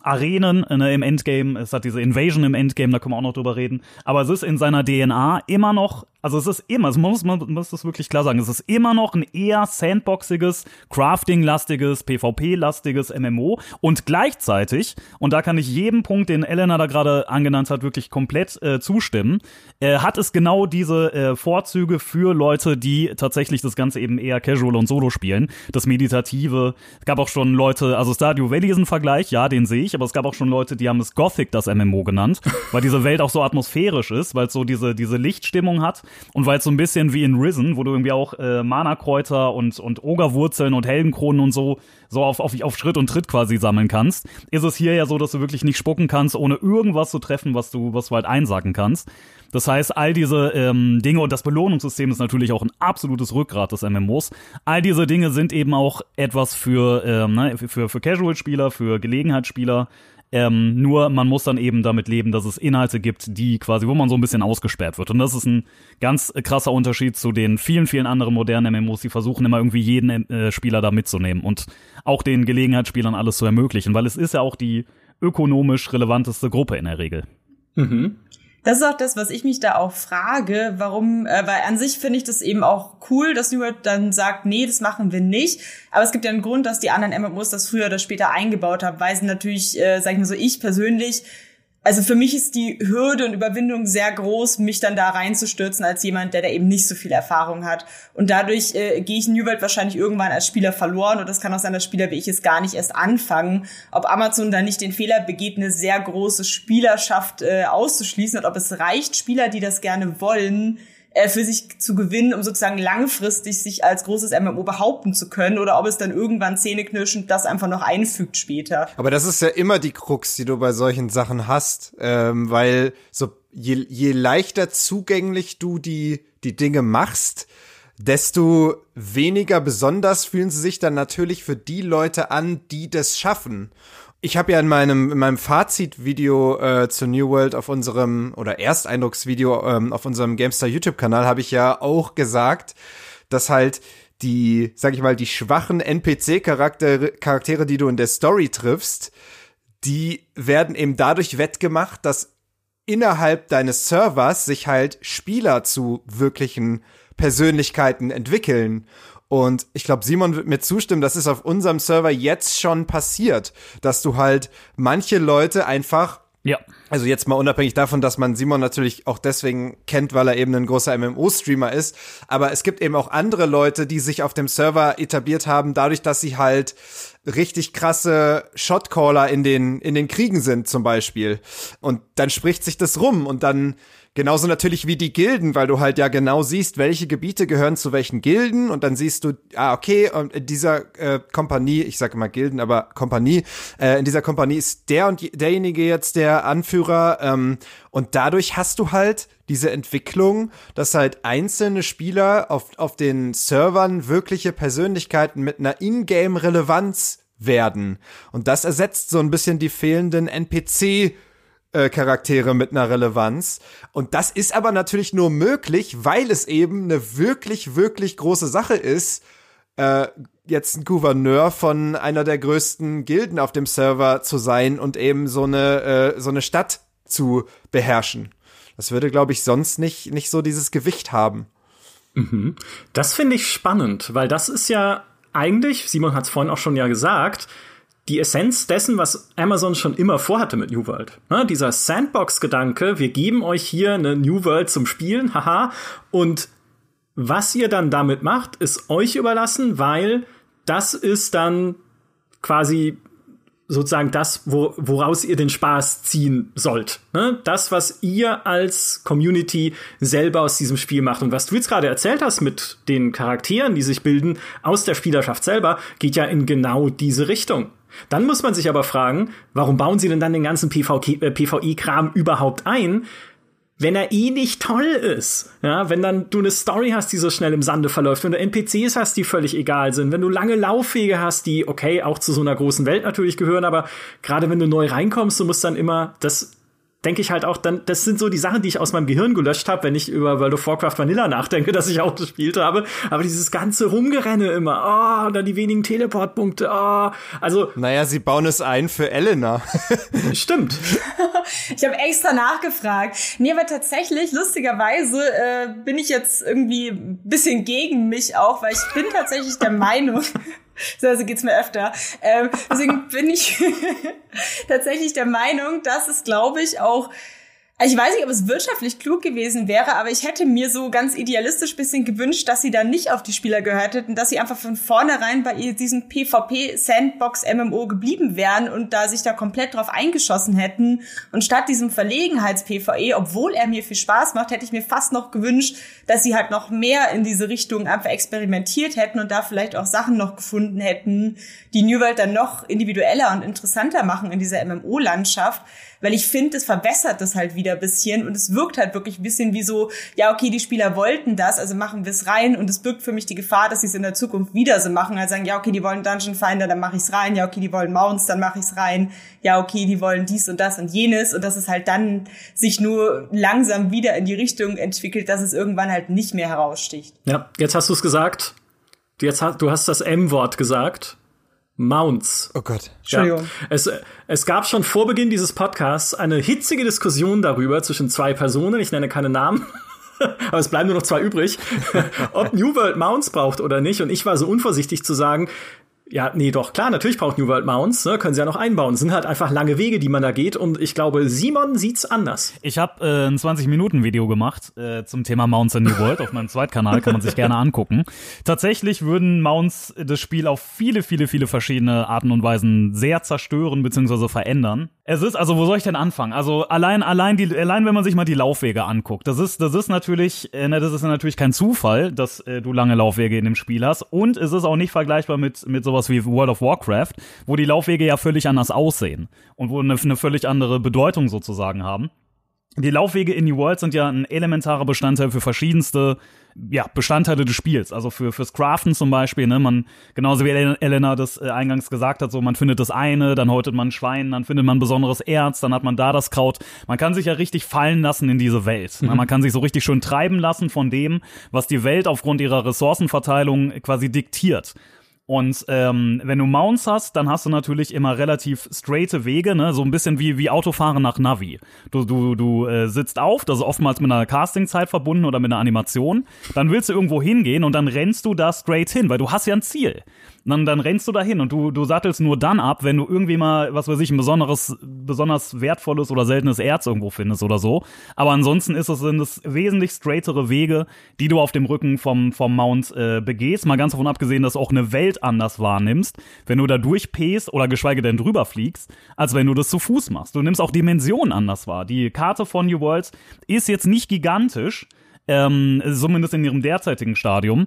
Arenen ne, im Endgame, es hat diese Invasion im Endgame, da können wir auch noch drüber reden. Aber es ist in seiner DNA immer noch also es ist immer, man muss, man muss das wirklich klar sagen, es ist immer noch ein eher sandboxiges, crafting-lastiges, PvP-lastiges MMO und gleichzeitig, und da kann ich jedem Punkt, den Elena da gerade angenannt hat, wirklich komplett äh, zustimmen, äh, hat es genau diese äh, Vorzüge für Leute, die tatsächlich das Ganze eben eher casual und solo spielen. Das Meditative. Es gab auch schon Leute, also Stadio Valley ist ein Vergleich, ja, den sehe ich, aber es gab auch schon Leute, die haben es Gothic, das MMO genannt, weil diese Welt auch so atmosphärisch ist, weil es so diese, diese Lichtstimmung hat und weil es so ein bisschen wie in Risen, wo du irgendwie auch äh, Mana-Kräuter und, und Ogerwurzeln und Heldenkronen und so, so auf, auf, auf Schritt und Tritt quasi sammeln kannst, ist es hier ja so, dass du wirklich nicht spucken kannst, ohne irgendwas zu treffen, was du, was du halt einsacken kannst. Das heißt, all diese ähm, Dinge und das Belohnungssystem ist natürlich auch ein absolutes Rückgrat des MMOs. All diese Dinge sind eben auch etwas für, ähm, ne, für, für Casual-Spieler, für Gelegenheitsspieler, ähm, nur man muss dann eben damit leben, dass es Inhalte gibt, die quasi, wo man so ein bisschen ausgesperrt wird. Und das ist ein ganz krasser Unterschied zu den vielen, vielen anderen modernen MMOs, die versuchen immer irgendwie jeden äh, Spieler da mitzunehmen und auch den Gelegenheitsspielern alles zu ermöglichen, weil es ist ja auch die ökonomisch relevanteste Gruppe in der Regel. Mhm. Das ist auch das, was ich mich da auch frage, warum, äh, weil an sich finde ich das eben auch cool, dass New World dann sagt, nee, das machen wir nicht. Aber es gibt ja einen Grund, dass die anderen MMOs das früher oder später eingebaut haben, weil sie natürlich, äh, sag ich mal so, ich persönlich also für mich ist die Hürde und Überwindung sehr groß, mich dann da reinzustürzen als jemand, der da eben nicht so viel Erfahrung hat. Und dadurch äh, gehe ich in New World wahrscheinlich irgendwann als Spieler verloren. Und das kann auch sein, dass Spieler wie ich es gar nicht erst anfangen. Ob Amazon da nicht den Fehler begeht, eine sehr große Spielerschaft äh, auszuschließen und ob es reicht, Spieler, die das gerne wollen, äh, für sich zu gewinnen, um sozusagen langfristig sich als großes MMO behaupten zu können oder ob es dann irgendwann zähneknirschend das einfach noch einfügt später. Aber das ist ja immer die Krux, die du bei solchen Sachen hast, ähm, weil so je, je leichter zugänglich du die, die Dinge machst, desto weniger besonders fühlen sie sich dann natürlich für die Leute an, die das schaffen. Ich habe ja in meinem, in meinem Fazitvideo äh, zu New World auf unserem, oder Ersteindrucksvideo ähm, auf unserem GameStar YouTube-Kanal habe ich ja auch gesagt, dass halt die, sag ich mal, die schwachen NPC-Charaktere, Charaktere, die du in der Story triffst, die werden eben dadurch wettgemacht, dass innerhalb deines Servers sich halt Spieler zu wirklichen Persönlichkeiten entwickeln. Und ich glaube, Simon wird mir zustimmen, das ist auf unserem Server jetzt schon passiert, dass du halt manche Leute einfach ja. Also jetzt mal unabhängig davon, dass man Simon natürlich auch deswegen kennt, weil er eben ein großer MMO-Streamer ist. Aber es gibt eben auch andere Leute, die sich auf dem Server etabliert haben, dadurch, dass sie halt richtig krasse Shotcaller in den, in den Kriegen sind, zum Beispiel. Und dann spricht sich das rum und dann Genauso natürlich wie die Gilden, weil du halt ja genau siehst, welche Gebiete gehören zu welchen Gilden und dann siehst du, ah, okay, und in dieser äh, Kompanie, ich sage immer Gilden, aber Kompanie, äh, in dieser Kompanie ist der und derjenige jetzt der Anführer ähm, und dadurch hast du halt diese Entwicklung, dass halt einzelne Spieler auf, auf den Servern wirkliche Persönlichkeiten mit einer Ingame-Relevanz werden. Und das ersetzt so ein bisschen die fehlenden NPC- äh, Charaktere mit einer Relevanz. Und das ist aber natürlich nur möglich, weil es eben eine wirklich, wirklich große Sache ist, äh, jetzt ein Gouverneur von einer der größten Gilden auf dem Server zu sein und eben so eine, äh, so eine Stadt zu beherrschen. Das würde, glaube ich, sonst nicht, nicht so dieses Gewicht haben. Mhm. Das finde ich spannend, weil das ist ja eigentlich, Simon hat es vorhin auch schon ja gesagt, die Essenz dessen, was Amazon schon immer vorhatte mit New World. Ne, dieser Sandbox-Gedanke, wir geben euch hier eine New World zum Spielen, haha, und was ihr dann damit macht, ist euch überlassen, weil das ist dann quasi sozusagen das, wo, woraus ihr den Spaß ziehen sollt. Ne? Das, was ihr als Community selber aus diesem Spiel macht. Und was du jetzt gerade erzählt hast mit den Charakteren, die sich bilden aus der Spielerschaft selber, geht ja in genau diese Richtung. Dann muss man sich aber fragen, warum bauen sie denn dann den ganzen PvE-Kram äh, überhaupt ein, wenn er eh nicht toll ist. Ja, wenn dann du eine Story hast, die so schnell im Sande verläuft, wenn du NPCs hast, die völlig egal sind, wenn du lange Laufwege hast, die okay auch zu so einer großen Welt natürlich gehören, aber gerade wenn du neu reinkommst, du musst dann immer das denke ich halt auch dann, das sind so die Sachen, die ich aus meinem Gehirn gelöscht habe, wenn ich über World of Warcraft Vanilla nachdenke, dass ich auch gespielt habe. Aber dieses ganze Rumgerenne immer, oh, dann die wenigen Teleportpunkte, oh, also. Naja, sie bauen es ein für Elena. [LAUGHS] Stimmt. [LAUGHS] ich habe extra nachgefragt. Nee, aber tatsächlich, lustigerweise, äh, bin ich jetzt irgendwie ein bisschen gegen mich auch, weil ich bin tatsächlich der Meinung, also geht's mir öfter. Ähm, deswegen bin ich [LAUGHS] tatsächlich der Meinung, dass es, glaube ich, auch ich weiß nicht, ob es wirtschaftlich klug gewesen wäre, aber ich hätte mir so ganz idealistisch bisschen gewünscht, dass sie dann nicht auf die Spieler gehört hätten, dass sie einfach von vornherein bei diesem PvP-Sandbox-MMO geblieben wären und da sich da komplett drauf eingeschossen hätten. Und statt diesem Verlegenheits-PvE, obwohl er mir viel Spaß macht, hätte ich mir fast noch gewünscht, dass sie halt noch mehr in diese Richtung einfach experimentiert hätten und da vielleicht auch Sachen noch gefunden hätten, die New World dann noch individueller und interessanter machen in dieser MMO-Landschaft weil ich finde, es verbessert das halt wieder bisschen und es wirkt halt wirklich ein bisschen wie so, ja, okay, die Spieler wollten das, also machen wir es rein und es birgt für mich die Gefahr, dass sie es in der Zukunft wieder so machen, also sagen, ja, okay, die wollen Dungeon Finder, dann mache ich es rein, ja, okay, die wollen Mounts, dann mache ich es rein, ja, okay, die wollen dies und das und jenes und dass es halt dann sich nur langsam wieder in die Richtung entwickelt, dass es irgendwann halt nicht mehr heraussticht. Ja, jetzt hast du es gesagt. Jetzt du hast das M-Wort gesagt. Mounts. Oh Gott. Entschuldigung. Ja. Es, es gab schon vor Beginn dieses Podcasts eine hitzige Diskussion darüber zwischen zwei Personen, ich nenne keine Namen, [LAUGHS] aber es bleiben nur noch zwei übrig, [LAUGHS] ob New World Mounts braucht oder nicht. Und ich war so unvorsichtig zu sagen, Ja, nee, doch, klar, natürlich braucht New World Mounts, ne, können sie ja noch einbauen. Es sind halt einfach lange Wege, die man da geht und ich glaube, Simon sieht's anders. Ich habe äh, ein 20-Minuten-Video gemacht äh, zum Thema Mounts in New World auf meinem Zweitkanal, kann man sich gerne angucken. [LAUGHS] Tatsächlich würden Mounts das Spiel auf viele, viele, viele verschiedene Arten und Weisen sehr zerstören bzw. verändern. Es ist, also wo soll ich denn anfangen? Also allein, allein die, allein wenn man sich mal die Laufwege anguckt, das ist, das ist natürlich, äh, ne, das ist natürlich kein Zufall, dass äh, du lange Laufwege in dem Spiel hast und es ist auch nicht vergleichbar mit, mit sowas sowas wie World of Warcraft, wo die Laufwege ja völlig anders aussehen und wo eine, eine völlig andere Bedeutung sozusagen haben. Die Laufwege in New World sind ja ein elementarer Bestandteil für verschiedenste ja, Bestandteile des Spiels. Also für fürs Craften zum Beispiel, ne, man, genauso wie Elena das äh, eingangs gesagt hat, so man findet das eine, dann häutet man ein Schwein, dann findet man besonderes Erz, dann hat man da das Kraut. Man kann sich ja richtig fallen lassen in diese Welt. Ne? Mhm. Man kann sich so richtig schön treiben lassen von dem, was die Welt aufgrund ihrer Ressourcenverteilung quasi diktiert. Und ähm, wenn du Mounts hast, dann hast du natürlich immer relativ straighte Wege, ne? so ein bisschen wie, wie Autofahren nach Navi. Du, du, du äh, sitzt auf, das ist oftmals mit einer Castingzeit verbunden oder mit einer Animation. Dann willst du irgendwo hingehen und dann rennst du da straight hin, weil du hast ja ein Ziel dann, dann rennst du dahin und du, du sattelst nur dann ab, wenn du irgendwie mal, was weiß ich, ein besonderes, besonders wertvolles oder seltenes Erz irgendwo findest oder so. Aber ansonsten ist es, sind es wesentlich straightere Wege, die du auf dem Rücken vom, vom Mount äh, begehst. Mal ganz davon abgesehen, dass du auch eine Welt anders wahrnimmst, wenn du da durchpäst oder geschweige denn drüber fliegst, als wenn du das zu Fuß machst. Du nimmst auch Dimensionen anders wahr. Die Karte von New Worlds ist jetzt nicht gigantisch, ähm, zumindest in ihrem derzeitigen Stadium.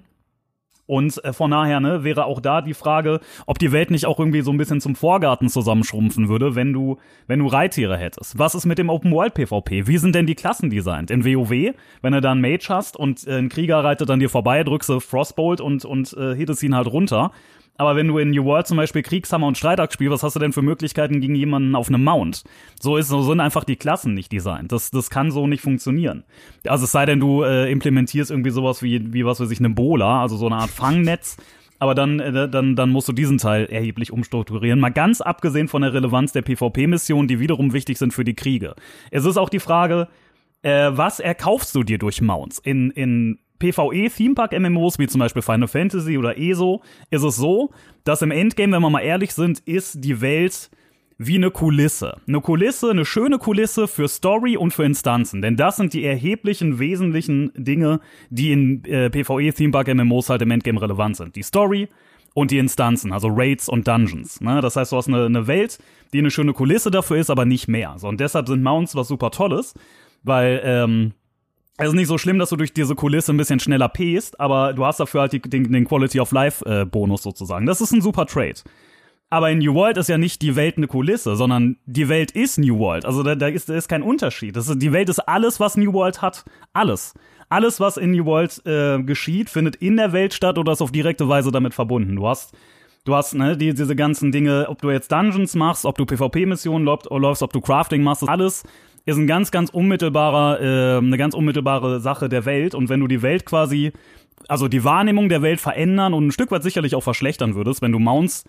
Und äh, von daher ne, wäre auch da die Frage, ob die Welt nicht auch irgendwie so ein bisschen zum Vorgarten zusammenschrumpfen würde, wenn du, wenn du Reittiere hättest. Was ist mit dem Open World PvP? Wie sind denn die Klassen designt? In WoW, wenn du da einen Mage hast und äh, ein Krieger reitet an dir vorbei, drückst du Frostbolt und, und äh, hittest ihn halt runter. Aber wenn du in New World zum Beispiel Kriegshammer und Streitachs spielst, was hast du denn für Möglichkeiten gegen jemanden auf einem Mount? So ist so sind einfach die Klassen nicht designt. Das, das kann so nicht funktionieren. Also es sei denn, du äh, implementierst irgendwie sowas wie, wie was weiß ich, eine Bola, also so eine Art Fangnetz. Aber dann, äh, dann, dann musst du diesen Teil erheblich umstrukturieren. Mal ganz abgesehen von der Relevanz der PvP-Missionen, die wiederum wichtig sind für die Kriege. Es ist auch die Frage, äh, was erkaufst du dir durch Mounts? In, in PvE-Themepark-MMOs, wie zum Beispiel Final Fantasy oder ESO, ist es so, dass im Endgame, wenn wir mal ehrlich sind, ist die Welt wie eine Kulisse. Eine Kulisse, eine schöne Kulisse für Story und für Instanzen. Denn das sind die erheblichen, wesentlichen Dinge, die in äh, PvE-Themepark-MMOs halt im Endgame relevant sind. Die Story und die Instanzen, also Raids und Dungeons. Ne? Das heißt, du hast eine, eine Welt, die eine schöne Kulisse dafür ist, aber nicht mehr. So, und deshalb sind Mounts was super Tolles, weil ähm, es ist nicht so schlimm, dass du durch diese Kulisse ein bisschen schneller pest, aber du hast dafür halt die, den, den Quality of Life äh, Bonus sozusagen. Das ist ein super Trade. Aber in New World ist ja nicht die Welt eine Kulisse, sondern die Welt ist New World. Also da, da, ist, da ist kein Unterschied. Das ist, die Welt ist alles, was New World hat. Alles. Alles, was in New World äh, geschieht, findet in der Welt statt oder ist auf direkte Weise damit verbunden. Du hast Du hast ne, die, diese ganzen Dinge, ob du jetzt Dungeons machst, ob du PvP-Missionen läufst, ob du Crafting machst, alles ist ein ganz, ganz unmittelbarer, äh, eine ganz unmittelbare Sache der Welt. Und wenn du die Welt quasi, also die Wahrnehmung der Welt verändern und ein Stück weit sicherlich auch verschlechtern würdest, wenn du Mounts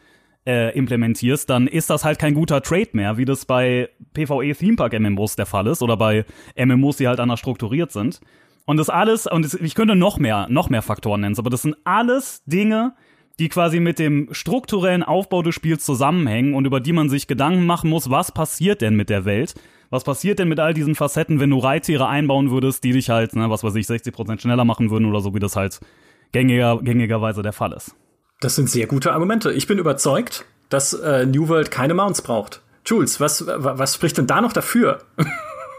äh, implementierst, dann ist das halt kein guter Trade mehr, wie das bei PvE Themepark MMOs der Fall ist oder bei MMOs, die halt anders strukturiert sind. Und das alles, und das, ich könnte noch mehr, noch mehr Faktoren nennen, aber das sind alles Dinge, die quasi mit dem strukturellen Aufbau des Spiels zusammenhängen und über die man sich Gedanken machen muss, was passiert denn mit der Welt? Was passiert denn mit all diesen Facetten, wenn du Reittiere einbauen würdest, die dich halt, ne, was weiß ich, 60% schneller machen würden oder so, wie das halt gängiger, gängigerweise der Fall ist? Das sind sehr gute Argumente. Ich bin überzeugt, dass äh, New World keine Mounts braucht. Jules, was, was spricht denn da noch dafür?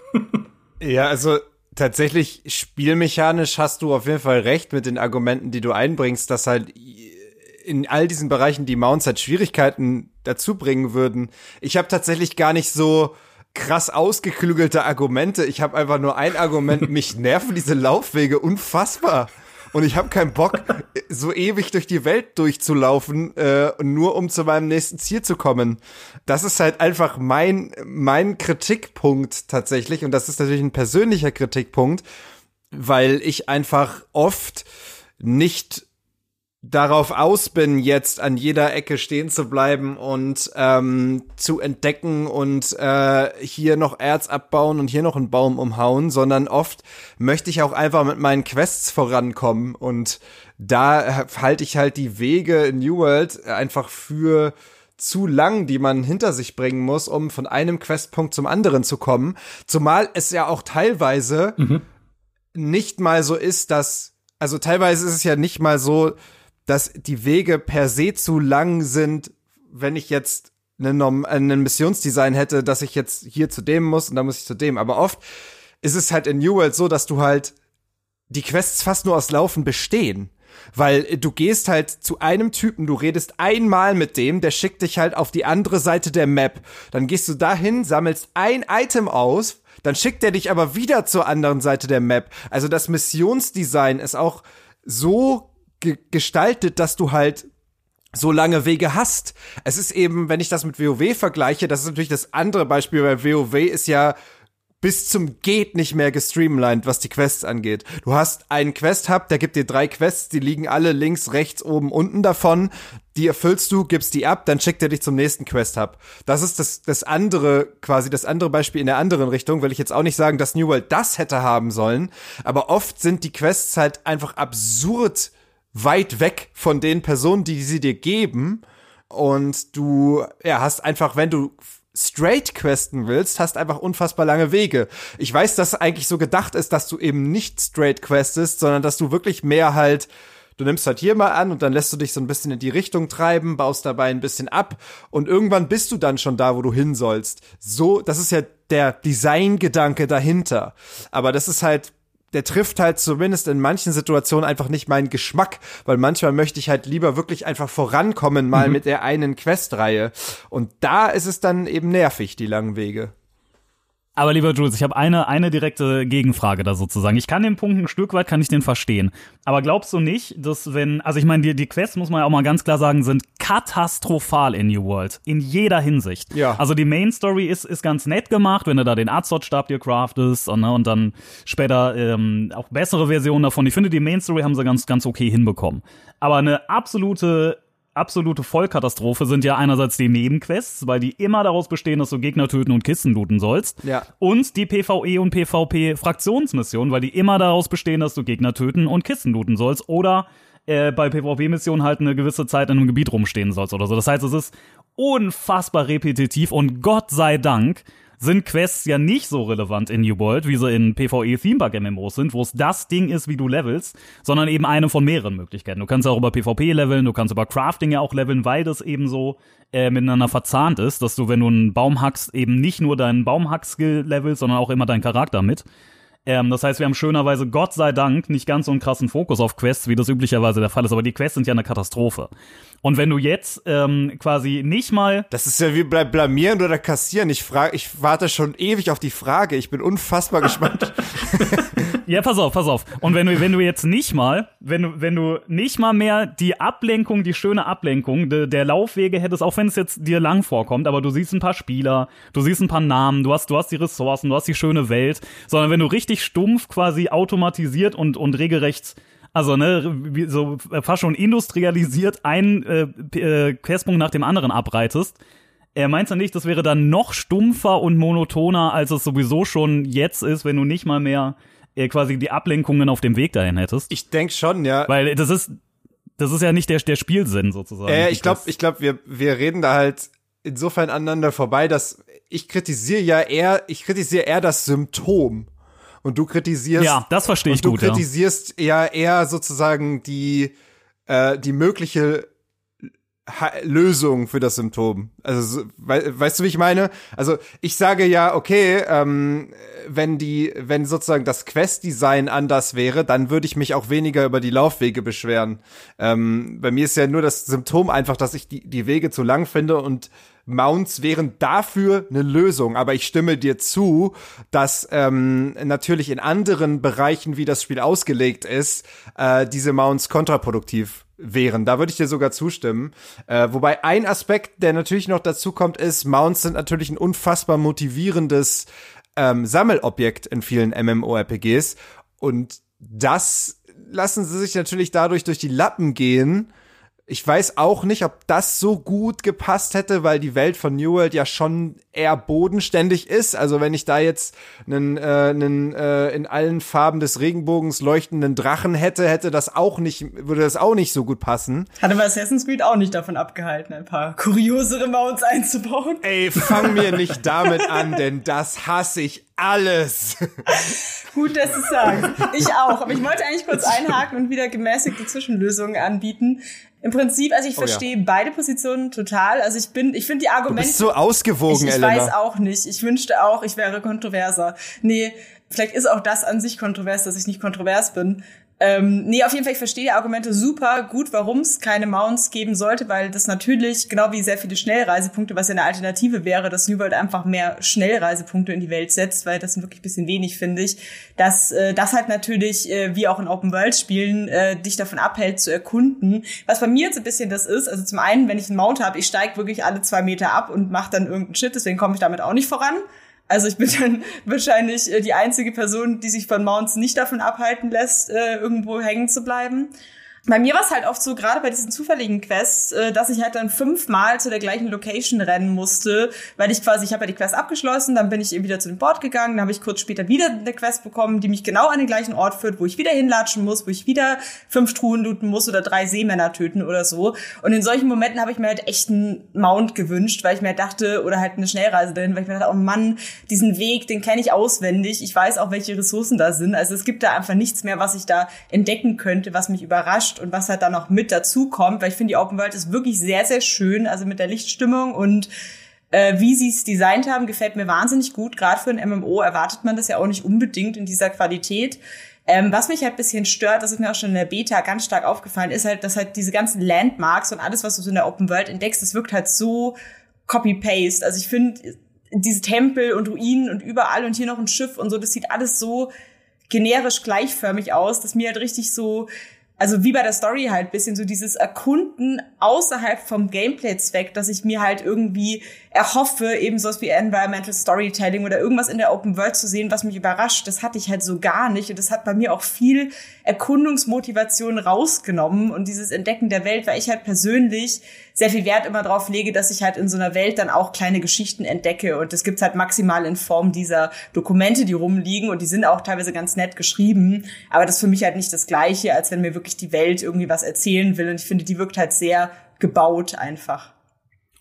[LAUGHS] ja, also tatsächlich spielmechanisch hast du auf jeden Fall recht mit den Argumenten, die du einbringst, dass halt in all diesen Bereichen die Mounts halt Schwierigkeiten dazu bringen würden. Ich habe tatsächlich gar nicht so krass ausgeklügelte Argumente. Ich habe einfach nur ein Argument, [LAUGHS] mich nerven diese Laufwege unfassbar. Und ich habe keinen Bock, so ewig durch die Welt durchzulaufen, äh, nur um zu meinem nächsten Ziel zu kommen. Das ist halt einfach mein, mein Kritikpunkt tatsächlich. Und das ist natürlich ein persönlicher Kritikpunkt, weil ich einfach oft nicht darauf aus bin, jetzt an jeder Ecke stehen zu bleiben und ähm, zu entdecken und äh, hier noch Erz abbauen und hier noch einen Baum umhauen, sondern oft möchte ich auch einfach mit meinen Quests vorankommen und da halte ich halt die Wege in New World einfach für zu lang, die man hinter sich bringen muss, um von einem Questpunkt zum anderen zu kommen. Zumal es ja auch teilweise mhm. nicht mal so ist, dass, also teilweise ist es ja nicht mal so, dass die Wege per se zu lang sind, wenn ich jetzt einen, einen Missionsdesign hätte, dass ich jetzt hier zu dem muss und dann muss ich zu dem. Aber oft ist es halt in New World so, dass du halt die Quests fast nur aus Laufen bestehen. Weil du gehst halt zu einem Typen, du redest einmal mit dem, der schickt dich halt auf die andere Seite der Map. Dann gehst du dahin, sammelst ein Item aus, dann schickt er dich aber wieder zur anderen Seite der Map. Also das Missionsdesign ist auch so ge gestaltet, dass du halt so lange Wege hast. Es ist eben, wenn ich das mit WoW vergleiche, das ist natürlich das andere Beispiel, weil WoW ist ja bis zum geht nicht mehr gestreamlined, was die Quests angeht. Du hast einen Quest-Hub, der gibt dir drei Quests, die liegen alle links, rechts, oben, unten davon. Die erfüllst du, gibst die ab, dann schickt er dich zum nächsten Quest-Hub. Das ist das, das andere, quasi das andere Beispiel in der anderen Richtung, will ich jetzt auch nicht sagen, dass New World das hätte haben sollen. Aber oft sind die Quests halt einfach absurd weit weg von den Personen, die sie dir geben. Und du, ja, hast einfach, wenn du straight questen willst, hast einfach unfassbar lange Wege. Ich weiß, dass eigentlich so gedacht ist, dass du eben nicht straight questest, sondern dass du wirklich mehr halt Du nimmst halt hier mal an und dann lässt du dich so ein bisschen in die Richtung treiben, baust dabei ein bisschen ab und irgendwann bist du dann schon da, wo du hin sollst. So, das ist ja der Designgedanke dahinter. Aber das ist halt der trifft halt zumindest in manchen Situationen einfach nicht meinen Geschmack, weil manchmal möchte ich halt lieber wirklich einfach vorankommen mal mhm. mit der einen Questreihe. Und da ist es dann eben nervig, die langen Wege. Aber lieber Jules, ich habe eine, eine direkte Gegenfrage da sozusagen. Ich kann den Punkt ein Stück weit, kann ich den verstehen. Aber glaubst du nicht, dass wenn, also ich meine, die, die Quests, muss man ja auch mal ganz klar sagen, sind katastrophal in New World. In jeder Hinsicht. Ja. Also die Main Story ist, ist ganz nett gemacht, wenn du da den Azot-Stab dir craftest und, ne, und dann später ähm, auch bessere Versionen davon. Ich finde, die Main Story haben sie ganz, ganz okay hinbekommen. Aber eine absolute absolute Vollkatastrophe sind ja einerseits die Nebenquests, weil die immer daraus bestehen, dass du Gegner töten und Kisten looten sollst. Ja. Und die PvE und PvP Fraktionsmissionen, weil die immer daraus bestehen, dass du Gegner töten und Kisten looten sollst oder äh, bei PvP-Missionen halt eine gewisse Zeit in einem Gebiet rumstehen sollst oder so. Das heißt, es ist unfassbar repetitiv und Gott sei Dank sind Quests ja nicht so relevant in New World, wie sie in PvE Themepark MMOs sind, wo es das Ding ist, wie du levelst, sondern eben eine von mehreren Möglichkeiten. Du kannst auch über PvP leveln, du kannst über Crafting ja auch leveln, weil das eben so äh, miteinander verzahnt ist, dass du, wenn du einen Baum hackst, eben nicht nur deinen Baumhack-Skill levelst, sondern auch immer deinen Charakter mit. Ähm, das heißt, wir haben schönerweise, Gott sei Dank, nicht ganz so einen krassen Fokus auf Quests, wie das üblicherweise der Fall ist. Aber die Quests sind ja eine Katastrophe. Und wenn du jetzt ähm, quasi nicht mal. Das ist ja wie bei Blamieren oder Kassieren. Ich frage, ich warte schon ewig auf die Frage. Ich bin unfassbar gespannt. [LAUGHS] ja, pass auf, pass auf. Und wenn du, wenn du jetzt nicht mal, wenn du, wenn du nicht mal mehr die Ablenkung, die schöne Ablenkung de, der Laufwege hättest, auch wenn es jetzt dir lang vorkommt, aber du siehst ein paar Spieler, du siehst ein paar Namen, du hast, du hast die Ressourcen, du hast die schöne Welt, sondern wenn du richtig stumpf quasi automatisiert und, und regelrecht also, ne, so fast schon industrialisiert einen äh, äh, Questpunkt nach dem anderen abreitest. Er meint ja nicht, das wäre dann noch stumpfer und monotoner, als es sowieso schon jetzt ist, wenn du nicht mal mehr äh, quasi die Ablenkungen auf dem Weg dahin hättest. Ich denke schon, ja. Weil das ist, das ist ja nicht der, der Spielsinn sozusagen. Äh, ich glaube, ich glaube, wir, wir reden da halt insofern aneinander vorbei, dass ich kritisiere ja eher, ich kritisiere eher das Symptom und du kritisierst. Ja, das verstehe ich du gut. Du kritisierst ja. eher sozusagen die, äh, die mögliche ha Lösung für das Symptom. Also we weißt du, wie ich meine? Also ich sage ja, okay, ähm, wenn die, wenn sozusagen das Quest-Design anders wäre, dann würde ich mich auch weniger über die Laufwege beschweren. Ähm, bei mir ist ja nur das Symptom einfach, dass ich die, die Wege zu lang finde und Mounts wären dafür eine Lösung. Aber ich stimme dir zu, dass ähm, natürlich in anderen Bereichen, wie das Spiel ausgelegt ist, äh, diese Mounts kontraproduktiv wären. Da würde ich dir sogar zustimmen. Äh, wobei ein Aspekt, der natürlich noch dazu kommt, ist, Mounts sind natürlich ein unfassbar motivierendes ähm, Sammelobjekt in vielen MMORPGs. Und das lassen sie sich natürlich dadurch durch die Lappen gehen. Ich weiß auch nicht, ob das so gut gepasst hätte, weil die Welt von New World ja schon eher bodenständig ist. Also wenn ich da jetzt einen, äh, einen äh, in allen Farben des Regenbogens leuchtenden Drachen hätte, hätte das auch nicht, würde das auch nicht so gut passen. Hatte aber Assassin's Creed auch nicht davon abgehalten, ein paar kuriosere Mounts einzubauen. Ey, fang mir nicht damit an, denn das hasse ich alles. [LAUGHS] Gut, dass du sagst. Ich auch. Aber ich wollte eigentlich kurz einhaken und wieder gemäßigte Zwischenlösungen anbieten. Im Prinzip, also ich oh, verstehe ja. beide Positionen total. Also ich bin, ich finde die Argumente. Du bist so ausgewogen, ich, ich Elena. Ich weiß auch nicht. Ich wünschte auch, ich wäre kontroverser. Nee, vielleicht ist auch das an sich kontrovers, dass ich nicht kontrovers bin. Ähm, nee, auf jeden Fall, ich verstehe die Argumente super gut, warum es keine Mounts geben sollte, weil das natürlich, genau wie sehr viele Schnellreisepunkte, was ja eine Alternative wäre, dass New World einfach mehr Schnellreisepunkte in die Welt setzt, weil das sind wirklich bisschen wenig, finde ich, dass äh, das halt natürlich, äh, wie auch in Open-World-Spielen, äh, dich davon abhält zu erkunden. Was bei mir jetzt ein bisschen das ist, also zum einen, wenn ich einen Mount habe, ich steige wirklich alle zwei Meter ab und mache dann irgendeinen Shit, deswegen komme ich damit auch nicht voran. Also ich bin dann [LAUGHS] wahrscheinlich äh, die einzige Person, die sich von Mounts nicht davon abhalten lässt, äh, irgendwo hängen zu bleiben bei mir war es halt oft so, gerade bei diesen zufälligen Quests, äh, dass ich halt dann fünfmal zu der gleichen Location rennen musste, weil ich quasi, ich habe ja die Quest abgeschlossen, dann bin ich eben wieder zu dem Board gegangen, dann habe ich kurz später wieder eine Quest bekommen, die mich genau an den gleichen Ort führt, wo ich wieder hinlatschen muss, wo ich wieder fünf Truhen looten muss oder drei Seemänner töten oder so. Und in solchen Momenten habe ich mir halt echt einen Mount gewünscht, weil ich mir dachte, oder halt eine Schnellreise dahin, weil ich mir dachte, oh Mann, diesen Weg, den kenne ich auswendig, ich weiß auch, welche Ressourcen da sind. Also es gibt da einfach nichts mehr, was ich da entdecken könnte, was mich überrascht und was halt da noch mit dazu kommt, weil ich finde, die Open World ist wirklich sehr, sehr schön, also mit der Lichtstimmung und äh, wie sie es designt haben, gefällt mir wahnsinnig gut. Gerade für ein MMO erwartet man das ja auch nicht unbedingt in dieser Qualität. Ähm, was mich halt bisschen stört, das ist mir auch schon in der Beta ganz stark aufgefallen, ist halt, dass halt diese ganzen Landmarks und alles, was du so in der Open World entdeckst, das wirkt halt so copy-paste. Also ich finde, diese Tempel und Ruinen und überall und hier noch ein Schiff und so, das sieht alles so generisch gleichförmig aus, dass mir halt richtig so also wie bei der Story halt bisschen so dieses Erkunden außerhalb vom Gameplay-Zweck, dass ich mir halt irgendwie erhoffe, eben sowas wie Environmental Storytelling oder irgendwas in der Open World zu sehen, was mich überrascht. Das hatte ich halt so gar nicht und das hat bei mir auch viel Erkundungsmotivation rausgenommen und dieses Entdecken der Welt, weil ich halt persönlich sehr viel Wert immer drauf lege, dass ich halt in so einer Welt dann auch kleine Geschichten entdecke und das gibt's halt maximal in Form dieser Dokumente, die rumliegen und die sind auch teilweise ganz nett geschrieben, aber das ist für mich halt nicht das gleiche, als wenn mir wirklich die Welt irgendwie was erzählen will und ich finde, die wirkt halt sehr gebaut einfach.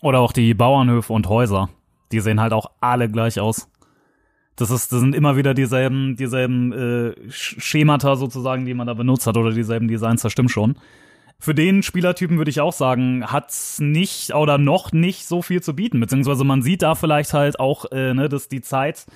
Oder auch die Bauernhöfe und Häuser. Die sehen halt auch alle gleich aus. Das ist, das sind immer wieder dieselben, dieselben äh, Schemata sozusagen, die man da benutzt hat oder dieselben Designs, das stimmt schon. Für den Spielertypen würde ich auch sagen, hat's nicht oder noch nicht so viel zu bieten, beziehungsweise man sieht da vielleicht halt auch, äh, ne, dass die Zeit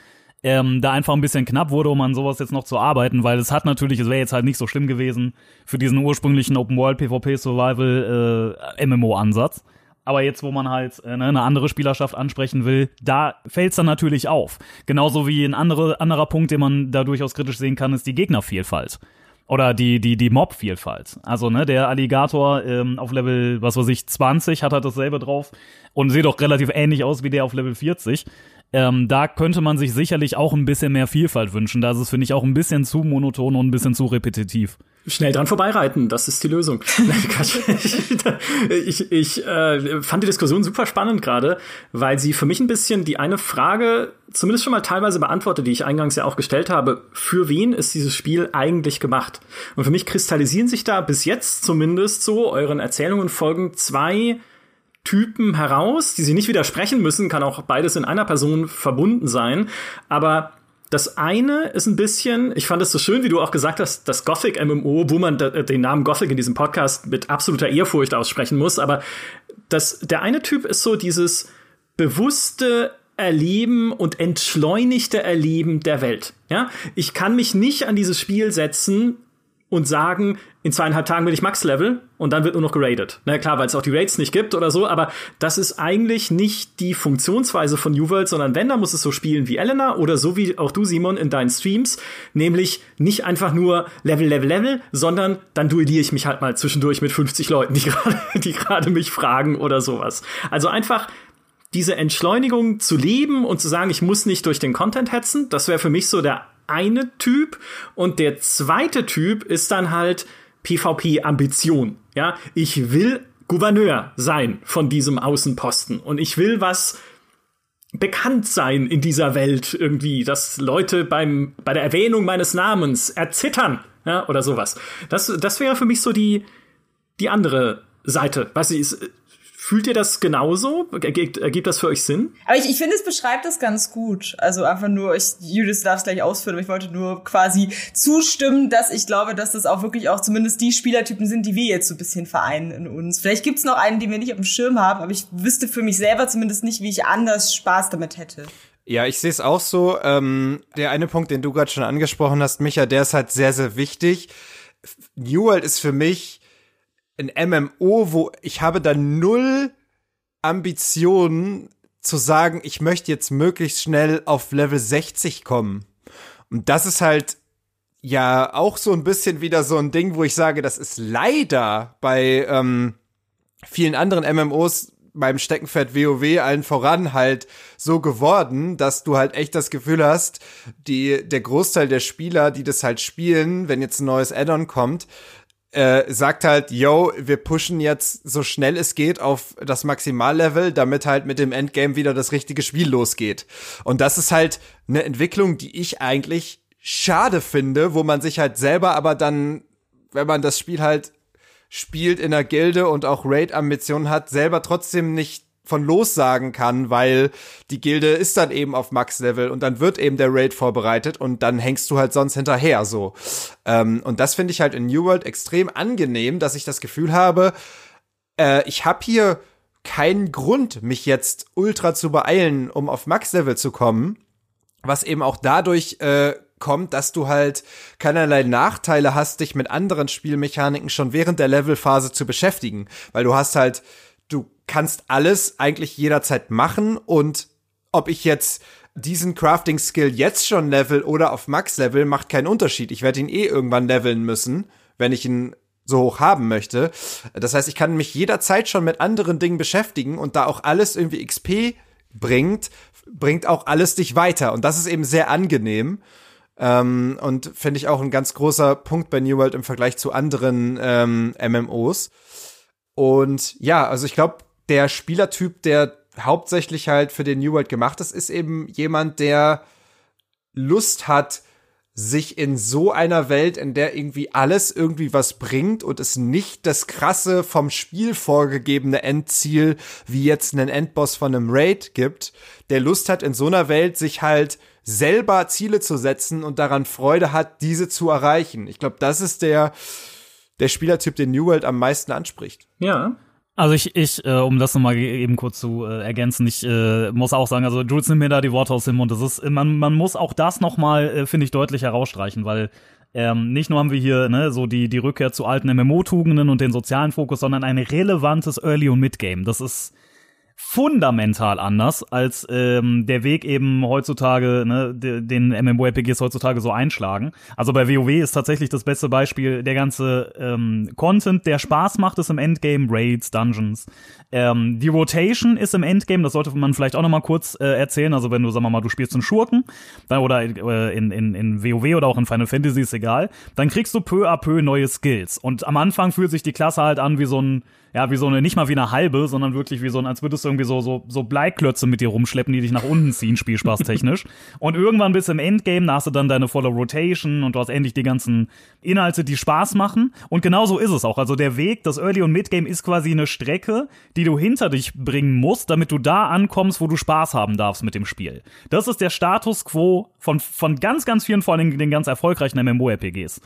ähm, da einfach ein bisschen knapp wurde, um an sowas jetzt noch zu arbeiten, weil es hat natürlich, es wäre jetzt halt nicht so schlimm gewesen für diesen ursprünglichen Open World PvP Survival äh, MMO Ansatz. Aber jetzt, wo man halt äh, ne, eine andere Spielerschaft ansprechen will, da fällt's dann natürlich auf. Genauso wie ein andere, anderer Punkt, den man da durchaus kritisch sehen kann, ist die Gegnervielfalt. Oder die, die, die Mob-Vielfalt. Also, ne, der Alligator ähm, auf Level, was weiß ich, 20 hat halt dasselbe drauf und sieht doch relativ ähnlich aus wie der auf Level 40. Ähm, da könnte man sich sicherlich auch ein bisschen mehr Vielfalt wünschen. Da ist es, finde ich, auch ein bisschen zu monoton und ein bisschen zu repetitiv. Schnell dran vorbeireiten, das ist die Lösung. [LAUGHS] ich ich äh, fand die Diskussion super spannend gerade, weil sie für mich ein bisschen die eine Frage zumindest schon mal teilweise beantwortet, die ich eingangs ja auch gestellt habe. Für wen ist dieses Spiel eigentlich gemacht? Und für mich kristallisieren sich da bis jetzt zumindest so euren Erzählungen folgen zwei Typen heraus, die sie nicht widersprechen müssen, kann auch beides in einer Person verbunden sein. Aber das eine ist ein bisschen, ich fand es so schön, wie du auch gesagt hast, das Gothic MMO, wo man den Namen Gothic in diesem Podcast mit absoluter Ehrfurcht aussprechen muss. Aber das, der eine Typ ist so dieses bewusste Erleben und entschleunigte Erleben der Welt. Ja, ich kann mich nicht an dieses Spiel setzen und sagen, in zweieinhalb Tagen bin ich Max-Level und dann wird nur noch geradet. Na klar, weil es auch die Raids nicht gibt oder so, aber das ist eigentlich nicht die Funktionsweise von New World, sondern wenn, dann muss es so spielen wie Elena oder so wie auch du, Simon, in deinen Streams, nämlich nicht einfach nur Level, Level, Level, sondern dann duelliere ich mich halt mal zwischendurch mit 50 Leuten, die [LAUGHS] gerade, die gerade mich fragen oder sowas. Also einfach diese Entschleunigung zu leben und zu sagen, ich muss nicht durch den Content hetzen, das wäre für mich so der eine Typ und der zweite Typ ist dann halt PvP-Ambition. Ja, ich will Gouverneur sein von diesem Außenposten und ich will was bekannt sein in dieser Welt irgendwie, dass Leute beim bei der Erwähnung meines Namens erzittern, ja, oder sowas. Das das wäre für mich so die die andere Seite. Weißt du, ist, Fühlt ihr das genauso? Ergibt, ergibt das für euch Sinn? Aber ich, ich finde, es beschreibt das ganz gut. Also einfach nur, ich, Judith darf es gleich ausführen, aber ich wollte nur quasi zustimmen, dass ich glaube, dass das auch wirklich auch zumindest die Spielertypen sind, die wir jetzt so ein bisschen vereinen in uns. Vielleicht gibt's noch einen, den wir nicht auf dem Schirm haben, aber ich wüsste für mich selber zumindest nicht, wie ich anders Spaß damit hätte. Ja, ich sehe es auch so. Ähm, der eine Punkt, den du gerade schon angesprochen hast, Micha, der ist halt sehr, sehr wichtig. New World ist für mich ein MMO, wo ich habe da null Ambitionen zu sagen, ich möchte jetzt möglichst schnell auf Level 60 kommen. Und das ist halt ja auch so ein bisschen wieder so ein Ding, wo ich sage, das ist leider bei ähm, vielen anderen MMOs beim Steckenpferd WoW allen voran halt so geworden, dass du halt echt das Gefühl hast, die, der Großteil der Spieler, die das halt spielen, wenn jetzt ein neues Add-on kommt, äh, sagt halt, yo, wir pushen jetzt so schnell es geht auf das Maximallevel, damit halt mit dem Endgame wieder das richtige Spiel losgeht. Und das ist halt eine Entwicklung, die ich eigentlich schade finde, wo man sich halt selber aber dann, wenn man das Spiel halt spielt in der Gilde und auch Raid-Ambitionen hat, selber trotzdem nicht von lossagen kann, weil die Gilde ist dann eben auf Max-Level und dann wird eben der Raid vorbereitet und dann hängst du halt sonst hinterher so. Ähm, und das finde ich halt in New World extrem angenehm, dass ich das Gefühl habe, äh, ich habe hier keinen Grund, mich jetzt ultra zu beeilen, um auf Max-Level zu kommen, was eben auch dadurch äh, kommt, dass du halt keinerlei Nachteile hast, dich mit anderen Spielmechaniken schon während der Levelphase zu beschäftigen, weil du hast halt du kannst alles eigentlich jederzeit machen und ob ich jetzt diesen Crafting-Skill jetzt schon level oder auf Max-Level macht keinen Unterschied. Ich werde ihn eh irgendwann leveln müssen, wenn ich ihn so hoch haben möchte. Das heißt, ich kann mich jederzeit schon mit anderen Dingen beschäftigen und da auch alles irgendwie XP bringt, bringt auch alles dich weiter. Und das ist eben sehr angenehm. Ähm, und finde ich auch ein ganz großer Punkt bei New World im Vergleich zu anderen ähm, MMOs. Und ja, also ich glaube, der Spielertyp, der hauptsächlich halt für den New World gemacht ist, ist eben jemand, der Lust hat, sich in so einer Welt, in der irgendwie alles irgendwie was bringt und es nicht das krasse vom Spiel vorgegebene Endziel wie jetzt einen Endboss von einem Raid gibt, der Lust hat in so einer Welt sich halt selber Ziele zu setzen und daran Freude hat, diese zu erreichen. Ich glaube, das ist der der Spielertyp den New World am meisten anspricht. Ja. Also ich, ich äh, um das nochmal eben kurz zu äh, ergänzen, ich äh, muss auch sagen, also Jules nimmt mir da die Worte aus dem Mund. Das ist, man, man muss auch das nochmal, äh, finde ich, deutlich herausstreichen, weil ähm, nicht nur haben wir hier ne, so die, die Rückkehr zu alten MMO-Tugenden und den sozialen Fokus, sondern ein relevantes Early- und Mid-Game. Das ist fundamental anders als ähm, der Weg eben heutzutage, ne, den MMORPGs heutzutage so einschlagen. Also bei WoW ist tatsächlich das beste Beispiel der ganze ähm, Content, der Spaß macht, ist im Endgame, Raids, Dungeons. Ähm, die Rotation ist im Endgame, das sollte man vielleicht auch noch mal kurz äh, erzählen. Also wenn du, sagen wir mal, du spielst einen Schurken, dann, oder äh, in, in, in WoW oder auch in Final Fantasy, ist egal, dann kriegst du peu à peu neue Skills. Und am Anfang fühlt sich die Klasse halt an wie so ein ja, wie so eine, nicht mal wie eine halbe, sondern wirklich wie so ein, als würdest du irgendwie so, so, so Bleiklötze mit dir rumschleppen, die dich nach unten ziehen, spielspaßtechnisch. [LAUGHS] und irgendwann bis im Endgame, da hast du dann deine volle Rotation und du hast endlich die ganzen Inhalte, die Spaß machen. Und genau so ist es auch. Also der Weg, das Early- und Midgame ist quasi eine Strecke, die du hinter dich bringen musst, damit du da ankommst, wo du Spaß haben darfst mit dem Spiel. Das ist der Status quo von, von ganz, ganz vielen, vor allem den ganz erfolgreichen MMORPGs.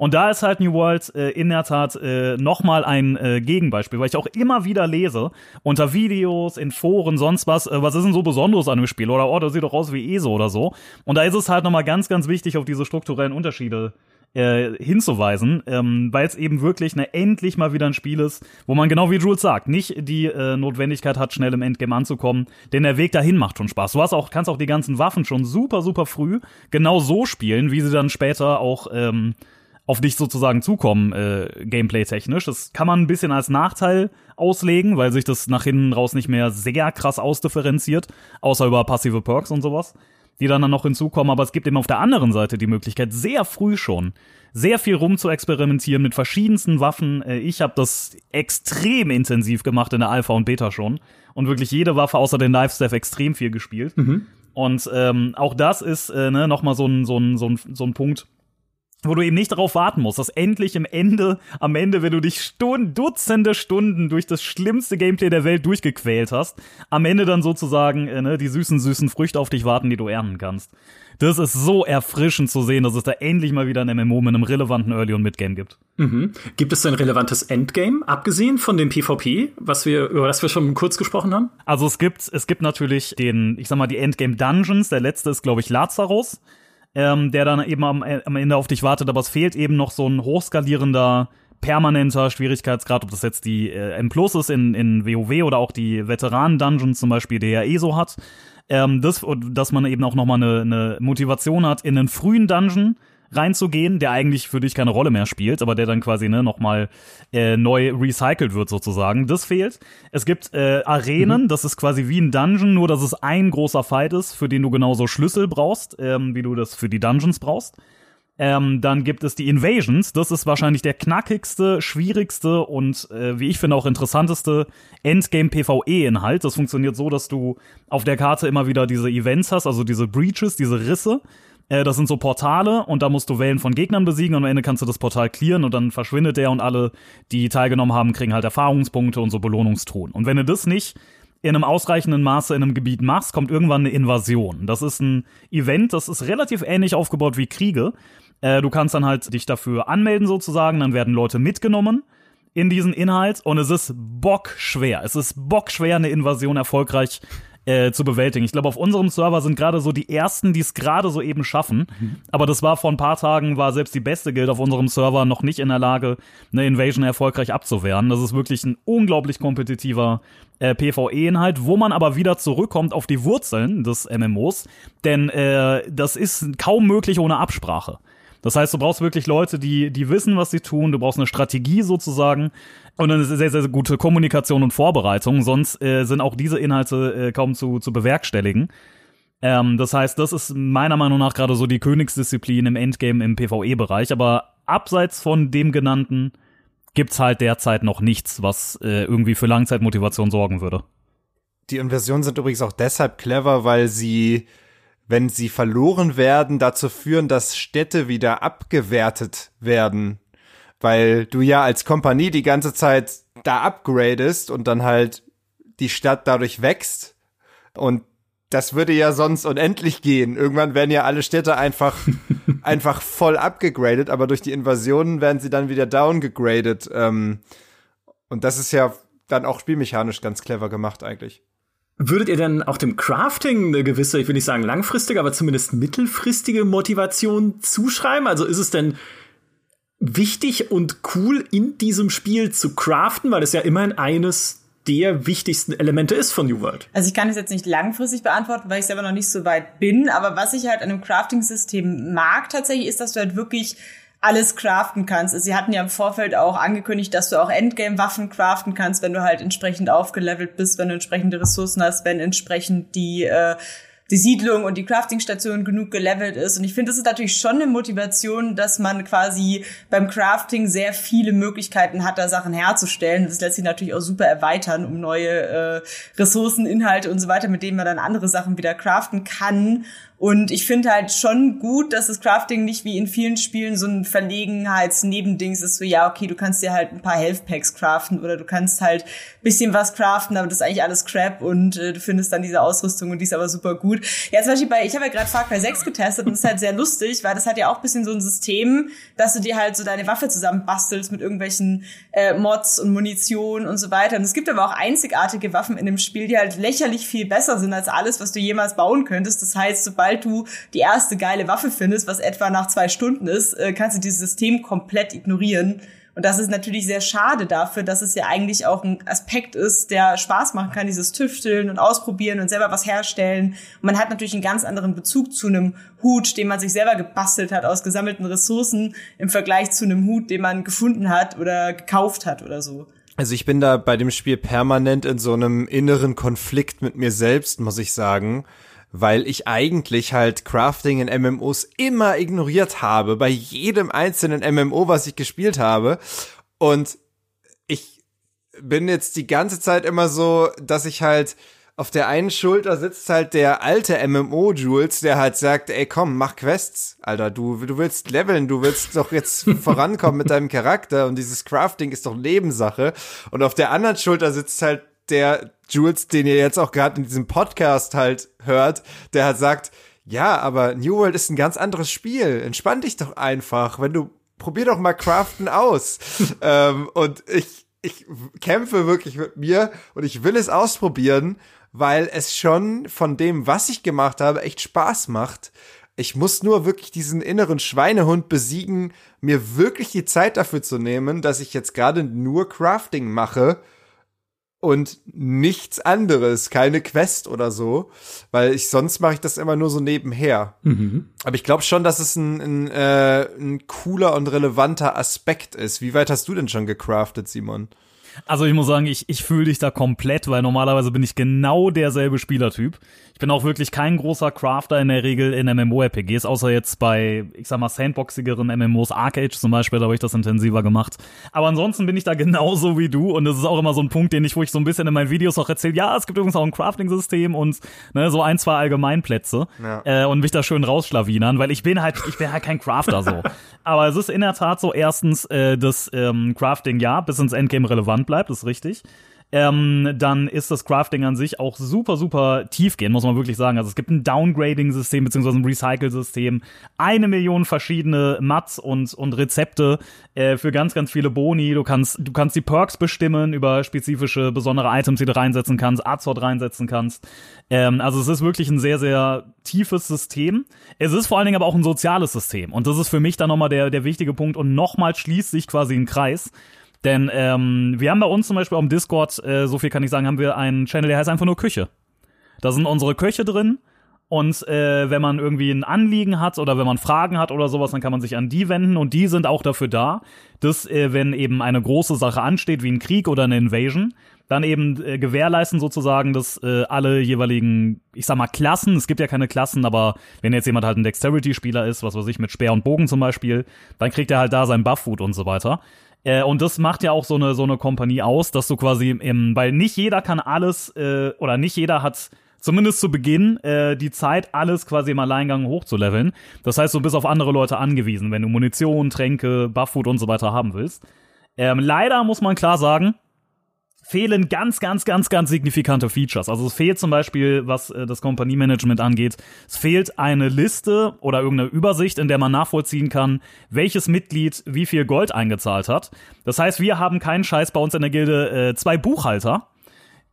Und da ist halt New World äh, in der Tat äh, nochmal ein äh, Gegenbeispiel, weil ich auch immer wieder lese, unter Videos, in Foren, sonst was, äh, was ist denn so Besonderes an dem Spiel? Oder, oh, das sieht doch aus wie ESO oder so. Und da ist es halt nochmal ganz, ganz wichtig, auf diese strukturellen Unterschiede äh, hinzuweisen, ähm, weil es eben wirklich eine endlich mal wieder ein Spiel ist, wo man genau wie Jules sagt, nicht die äh, Notwendigkeit hat, schnell im Endgame anzukommen, denn der Weg dahin macht schon Spaß. Du hast auch, kannst auch die ganzen Waffen schon super, super früh genau so spielen, wie sie dann später auch ähm, auf dich sozusagen zukommen, äh, gameplay-technisch. Das kann man ein bisschen als Nachteil auslegen, weil sich das nach hinten raus nicht mehr sehr krass ausdifferenziert, außer über passive Perks und sowas. die dann, dann noch hinzukommen. Aber es gibt eben auf der anderen Seite die Möglichkeit, sehr früh schon sehr viel rum zu experimentieren mit verschiedensten Waffen. Äh, ich habe das extrem intensiv gemacht in der Alpha und Beta schon und wirklich jede Waffe außer den Life Staff extrem viel gespielt. Mhm. Und ähm, auch das ist äh, ne, nochmal so ein, so, ein, so, ein, so ein Punkt, wo du eben nicht darauf warten musst, dass endlich im Ende, am Ende, wenn du dich Stunden, Dutzende Stunden durch das schlimmste Gameplay der Welt durchgequält hast, am Ende dann sozusagen äh, ne, die süßen, süßen Früchte auf dich warten, die du ernten kannst. Das ist so erfrischend zu sehen, dass es da endlich mal wieder ein MMO mit einem relevanten Early- und Midgame gibt. Mhm. Gibt es ein relevantes Endgame, abgesehen von dem PvP, was wir, über das wir schon kurz gesprochen haben? Also es gibt, es gibt natürlich den, ich sag mal, die Endgame Dungeons. Der letzte ist, glaube ich, Lazarus ähm, der dann eben am, am Ende auf dich wartet, aber es fehlt eben noch so ein hochskalierender permanenter Schwierigkeitsgrad, ob das jetzt die äh, M Plus ist in, in WoW oder auch die Veteranen-Dungeons zum Beispiel, der ja eh so hat. Ähm, das, dass man eben auch nochmal eine, eine Motivation hat, in einen frühen Dungeon reinzugehen, der eigentlich für dich keine Rolle mehr spielt, aber der dann quasi ne, nochmal äh, neu recycelt wird sozusagen. Das fehlt. Es gibt äh, Arenen, mhm. das ist quasi wie ein Dungeon, nur dass es ein großer Fight ist, für den du genauso Schlüssel brauchst, ähm, wie du das für die Dungeons brauchst. Ähm, dann gibt es die Invasions. Das ist wahrscheinlich der knackigste, schwierigste und äh, wie ich finde auch interessanteste Endgame-PvE-Inhalt. Das funktioniert so, dass du auf der Karte immer wieder diese Events hast, also diese Breaches, diese Risse. Äh, das sind so Portale und da musst du Wellen von Gegnern besiegen und am Ende kannst du das Portal clearen und dann verschwindet der und alle, die teilgenommen haben, kriegen halt Erfahrungspunkte und so Belohnungstruhen. Und wenn du das nicht in einem ausreichenden Maße in einem Gebiet machst, kommt irgendwann eine Invasion. Das ist ein Event, das ist relativ ähnlich aufgebaut wie Kriege. Äh, du kannst dann halt dich dafür anmelden sozusagen, dann werden Leute mitgenommen in diesen Inhalt und es ist bockschwer. Es ist bockschwer, eine Invasion erfolgreich äh, zu bewältigen. Ich glaube, auf unserem Server sind gerade so die ersten, die es gerade so eben schaffen. Mhm. Aber das war vor ein paar Tagen, war selbst die beste Guild auf unserem Server noch nicht in der Lage, eine Invasion erfolgreich abzuwehren. Das ist wirklich ein unglaublich kompetitiver äh, PvE-Inhalt, wo man aber wieder zurückkommt auf die Wurzeln des MMOs, denn äh, das ist kaum möglich ohne Absprache. Das heißt, du brauchst wirklich Leute, die, die wissen, was sie tun. Du brauchst eine Strategie sozusagen und eine sehr, sehr gute Kommunikation und Vorbereitung. Sonst äh, sind auch diese Inhalte äh, kaum zu, zu bewerkstelligen. Ähm, das heißt, das ist meiner Meinung nach gerade so die Königsdisziplin im Endgame im PvE-Bereich. Aber abseits von dem genannten gibt's halt derzeit noch nichts, was äh, irgendwie für Langzeitmotivation sorgen würde. Die Inversionen sind übrigens auch deshalb clever, weil sie wenn sie verloren werden, dazu führen, dass Städte wieder abgewertet werden. Weil du ja als Kompanie die ganze Zeit da upgradest und dann halt die Stadt dadurch wächst. Und das würde ja sonst unendlich gehen. Irgendwann werden ja alle Städte einfach, [LAUGHS] einfach voll abgegradet, aber durch die Invasionen werden sie dann wieder downgegradet. Ähm, und das ist ja dann auch spielmechanisch ganz clever gemacht eigentlich. Würdet ihr denn auch dem Crafting eine gewisse, ich will nicht sagen langfristige, aber zumindest mittelfristige Motivation zuschreiben? Also ist es denn wichtig und cool in diesem Spiel zu craften, weil es ja immerhin eines der wichtigsten Elemente ist von New World. Also ich kann es jetzt nicht langfristig beantworten, weil ich selber noch nicht so weit bin, aber was ich halt an einem Crafting-System mag tatsächlich, ist, dass du halt wirklich alles craften kannst. Also sie hatten ja im Vorfeld auch angekündigt, dass du auch Endgame-Waffen craften kannst, wenn du halt entsprechend aufgelevelt bist, wenn du entsprechende Ressourcen hast, wenn entsprechend die äh, die Siedlung und die Crafting-Station genug gelevelt ist. Und ich finde, das ist natürlich schon eine Motivation, dass man quasi beim Crafting sehr viele Möglichkeiten hat, da Sachen herzustellen. Das lässt sich natürlich auch super erweitern um neue äh, Ressourcen, Inhalte und so weiter, mit denen man dann andere Sachen wieder craften kann. Und ich finde halt schon gut, dass das Crafting nicht wie in vielen Spielen so ein Verlegenheitsnebendings ist, so ja, okay, du kannst dir halt ein paar Health Packs craften oder du kannst halt bisschen was craften, aber das ist eigentlich alles Crap und äh, du findest dann diese Ausrüstung und die ist aber super gut. Ja, zum Beispiel bei, ich habe ja gerade Far Cry 6 getestet und das ist halt sehr lustig, weil das hat ja auch bisschen so ein System, dass du dir halt so deine Waffe zusammen bastelst mit irgendwelchen äh, Mods und Munition und so weiter. Und es gibt aber auch einzigartige Waffen in dem Spiel, die halt lächerlich viel besser sind als alles, was du jemals bauen könntest. Das heißt, sobald sobald du die erste geile Waffe findest, was etwa nach zwei Stunden ist, äh, kannst du dieses System komplett ignorieren. Und das ist natürlich sehr schade dafür, dass es ja eigentlich auch ein Aspekt ist, der Spaß machen kann, dieses Tüfteln und Ausprobieren und selber was herstellen. Und man hat natürlich einen ganz anderen Bezug zu einem Hut, den man sich selber gebastelt hat aus gesammelten Ressourcen im Vergleich zu einem Hut, den man gefunden hat oder gekauft hat oder so. Also ich bin da bei dem Spiel permanent in so einem inneren Konflikt mit mir selbst, muss ich sagen weil ich eigentlich halt Crafting in MMOs immer ignoriert habe, bei jedem einzelnen MMO, was ich gespielt habe. Und ich bin jetzt die ganze Zeit immer so, dass ich halt auf der einen Schulter sitzt halt der alte MMO Jules, der halt sagt, ey komm, mach Quests, Alter, du, du willst leveln, du willst doch jetzt [LAUGHS] vorankommen mit deinem Charakter und dieses Crafting ist doch Nebensache. Und auf der anderen Schulter sitzt halt der Jules, den ihr jetzt auch gerade in diesem Podcast halt hört, der halt sagt, ja, aber New World ist ein ganz anderes Spiel. Entspann dich doch einfach, wenn du probier doch mal Craften aus. [LAUGHS] ähm, und ich ich kämpfe wirklich mit mir und ich will es ausprobieren weil es schon von dem, was ich gemacht habe, echt Spaß macht. Ich muss nur wirklich diesen inneren Schweinehund besiegen, mir wirklich die Zeit dafür zu nehmen, dass ich jetzt gerade nur Crafting mache und nichts anderes, keine Quest oder so, weil ich sonst mache ich das immer nur so nebenher. Mhm. Aber ich glaube schon, dass es ein, ein, äh, ein cooler und relevanter Aspekt ist. Wie weit hast du denn schon gecraftet, Simon? Also ich muss sagen, ich, ich fühle dich da komplett, weil normalerweise bin ich genau derselbe Spielertyp. Ich bin auch wirklich kein großer Crafter in der Regel in MMORPGs, außer jetzt bei, ich sag mal, sandboxigeren MMOs, Arcade zum Beispiel, da habe ich das intensiver gemacht. Aber ansonsten bin ich da [LAUGHS] genauso wie du und das ist auch immer so ein Punkt, den ich, wo ich so ein bisschen in meinen Videos auch erzähle, ja, es gibt übrigens auch ein Crafting-System und ne, so ein, zwei Allgemeinplätze ja. äh, und mich da schön rausschlawinern, weil ich bin halt, ich bin halt kein Crafter so. [LAUGHS] Aber es ist in der Tat so, erstens, äh, das ähm, Crafting ja bis ins Endgame relevant bleibt, ist richtig ähm, dann ist das Crafting an sich auch super, super tiefgehend, muss man wirklich sagen. Also es gibt ein Downgrading-System beziehungsweise ein Recycle-System, eine Million verschiedene Mats und, und Rezepte äh, für ganz, ganz viele Boni. Du kannst, du kannst die Perks bestimmen über spezifische, besondere Items, die du reinsetzen kannst, Azort reinsetzen kannst. Ähm, also es ist wirklich ein sehr, sehr tiefes System. Es ist vor allen Dingen aber auch ein soziales System. Und das ist für mich dann nochmal der, der wichtige Punkt. Und nochmal schließt sich quasi ein Kreis. Denn ähm, wir haben bei uns zum Beispiel auf dem Discord, äh, so viel kann ich sagen, haben wir einen Channel, der heißt einfach nur Küche. Da sind unsere Köche drin. Und äh, wenn man irgendwie ein Anliegen hat oder wenn man Fragen hat oder sowas, dann kann man sich an die wenden und die sind auch dafür da, dass äh, wenn eben eine große Sache ansteht, wie ein Krieg oder eine Invasion, dann eben äh, gewährleisten sozusagen, dass äh, alle jeweiligen, ich sag mal Klassen, es gibt ja keine Klassen, aber wenn jetzt jemand halt ein Dexterity-Spieler ist, was weiß ich, mit Speer und Bogen zum Beispiel, dann kriegt er halt da sein Buff-Food und so weiter. Äh, und das macht ja auch so eine so eine Kompanie aus, dass du quasi im, weil nicht jeder kann alles äh, oder nicht jeder hat zumindest zu Beginn äh, die Zeit, alles quasi im Alleingang hochzuleveln. Das heißt, du bist auf andere Leute angewiesen, wenn du Munition, Tränke, Bufffood und so weiter haben willst. Ähm, leider muss man klar sagen, fehlen ganz, ganz, ganz, ganz signifikante Features. Also es fehlt zum Beispiel, was äh, das Kompaniemanagement angeht, es fehlt eine Liste oder irgendeine Übersicht, in der man nachvollziehen kann, welches Mitglied wie viel Gold eingezahlt hat. Das heißt, wir haben keinen Scheiß bei uns in der Gilde äh, zwei Buchhalter,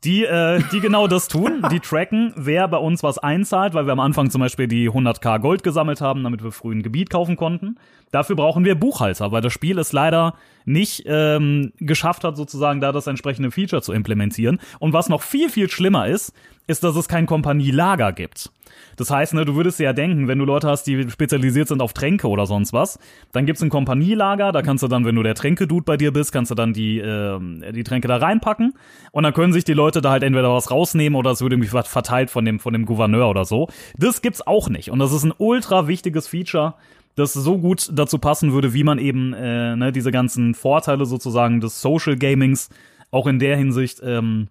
die, äh, die genau das tun. Die tracken, wer bei uns was einzahlt, weil wir am Anfang zum Beispiel die 100k Gold gesammelt haben, damit wir früh ein Gebiet kaufen konnten. Dafür brauchen wir Buchhalter, weil das Spiel es leider nicht ähm, geschafft hat, sozusagen da das entsprechende Feature zu implementieren. Und was noch viel, viel schlimmer ist, ist, dass es kein Kompanielager gibt. Das heißt, ne, du würdest ja denken, wenn du Leute hast, die spezialisiert sind auf Tränke oder sonst was, dann gibt's ein Kompanielager, da kannst du dann, wenn du der Tränke-Dude bei dir bist, kannst du dann die, äh, die Tränke da reinpacken und dann können sich die Leute da halt entweder was rausnehmen oder es wird irgendwie verteilt von dem, von dem Gouverneur oder so. Das gibt's auch nicht und das ist ein ultra wichtiges Feature, das so gut dazu passen würde, wie man eben äh, ne, diese ganzen Vorteile sozusagen des Social Gamings auch in der Hinsicht, ähm,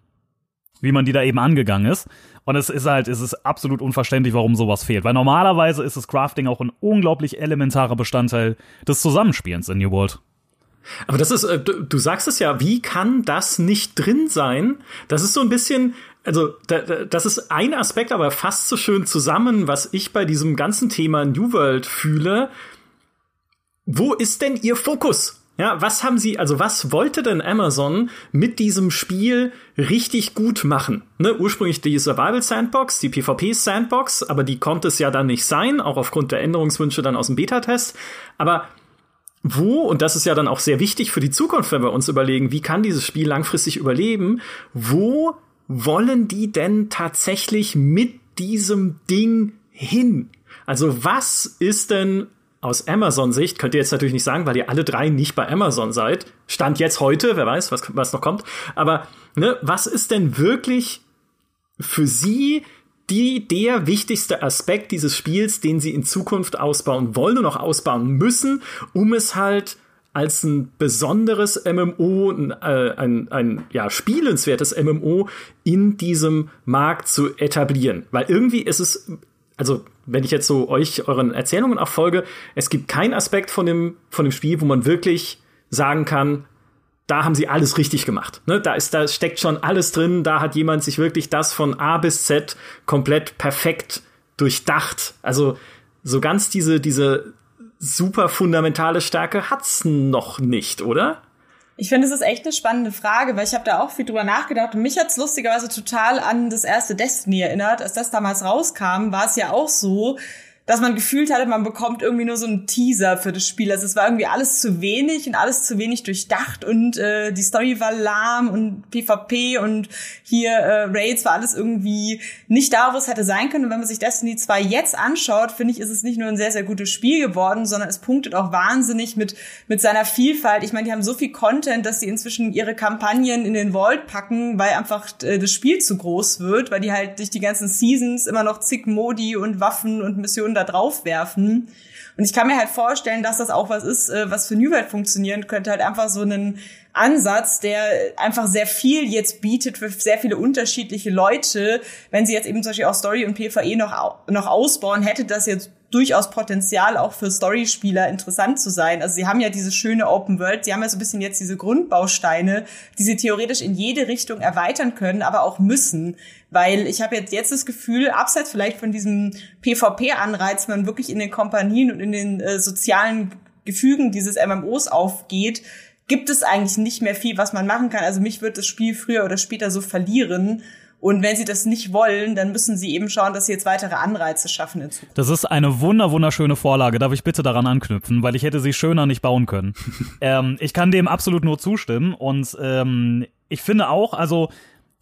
wie man die da eben angegangen ist. Und es ist halt, es ist absolut unverständlich, warum sowas fehlt. Weil normalerweise ist das Crafting auch ein unglaublich elementarer Bestandteil des Zusammenspielens in New World. Aber das ist, äh, du, du sagst es ja, wie kann das nicht drin sein? Das ist so ein bisschen, also da, da, das ist ein Aspekt, aber fast so schön zusammen, was ich bei diesem ganzen Thema New World fühle. Wo ist denn Ihr Fokus? Ja, was haben Sie, also was wollte denn Amazon mit diesem Spiel richtig gut machen? Ne, ursprünglich die Survival Sandbox, die PvP Sandbox, aber die konnte es ja dann nicht sein, auch aufgrund der Änderungswünsche dann aus dem Beta-Test. Aber wo, und das ist ja dann auch sehr wichtig für die Zukunft, wenn wir uns überlegen, wie kann dieses Spiel langfristig überleben, wo wollen die denn tatsächlich mit diesem Ding hin? Also was ist denn aus Amazon-Sicht, könnt ihr jetzt natürlich nicht sagen, weil ihr alle drei nicht bei Amazon seid. Stand jetzt heute, wer weiß, was, was noch kommt. Aber ne, was ist denn wirklich für Sie die, der wichtigste Aspekt dieses Spiels, den sie in Zukunft ausbauen wollen und auch ausbauen müssen, um es halt als ein besonderes MMO, ein, äh, ein, ein ja, spielenswertes MMO in diesem Markt zu etablieren. Weil irgendwie ist es, also wenn ich jetzt so euch euren Erzählungen auch folge, es gibt keinen Aspekt von dem, von dem Spiel, wo man wirklich sagen kann, da haben sie alles richtig gemacht. Ne? Da ist, da steckt schon alles drin. Da hat jemand sich wirklich das von A bis Z komplett perfekt durchdacht. Also so ganz diese, diese super fundamentale Stärke hat's noch nicht, oder? Ich finde, es ist echt eine spannende Frage, weil ich habe da auch viel drüber nachgedacht und mich hat's lustigerweise total an das erste Destiny erinnert. Als das damals rauskam, war es ja auch so, dass man gefühlt hatte, man bekommt irgendwie nur so einen Teaser für das Spiel. Also es war irgendwie alles zu wenig und alles zu wenig durchdacht und äh, die Story war lahm und PvP und hier äh, Raids war alles irgendwie nicht da, wo es hätte sein können. Und wenn man sich Destiny 2 jetzt anschaut, finde ich, ist es nicht nur ein sehr, sehr gutes Spiel geworden, sondern es punktet auch wahnsinnig mit, mit seiner Vielfalt. Ich meine, die haben so viel Content, dass sie inzwischen ihre Kampagnen in den Vault packen, weil einfach äh, das Spiel zu groß wird, weil die halt durch die ganzen Seasons immer noch zig Modi und Waffen und Missionen da drauf werfen. Und ich kann mir halt vorstellen, dass das auch was ist, äh, was für New World funktionieren könnte. Halt einfach so einen Ansatz, der einfach sehr viel jetzt bietet für sehr viele unterschiedliche Leute. Wenn sie jetzt eben zum Beispiel auch Story und PvE noch, noch ausbauen, hätte das jetzt durchaus Potenzial auch für Storyspieler interessant zu sein. Also sie haben ja diese schöne Open World, sie haben ja so ein bisschen jetzt diese Grundbausteine, die sie theoretisch in jede Richtung erweitern können, aber auch müssen. Weil ich habe jetzt, jetzt das Gefühl, abseits vielleicht von diesem PvP-Anreiz, man wirklich in den Kompanien und in den äh, sozialen Gefügen dieses MMOs aufgeht, gibt es eigentlich nicht mehr viel, was man machen kann. Also mich wird das Spiel früher oder später so verlieren. Und wenn sie das nicht wollen, dann müssen sie eben schauen, dass sie jetzt weitere Anreize schaffen in Zukunft. Das ist eine wunder wunderschöne Vorlage. Darf ich bitte daran anknüpfen, weil ich hätte sie schöner nicht bauen können. [LAUGHS] ähm, ich kann dem absolut nur zustimmen und ähm, ich finde auch, also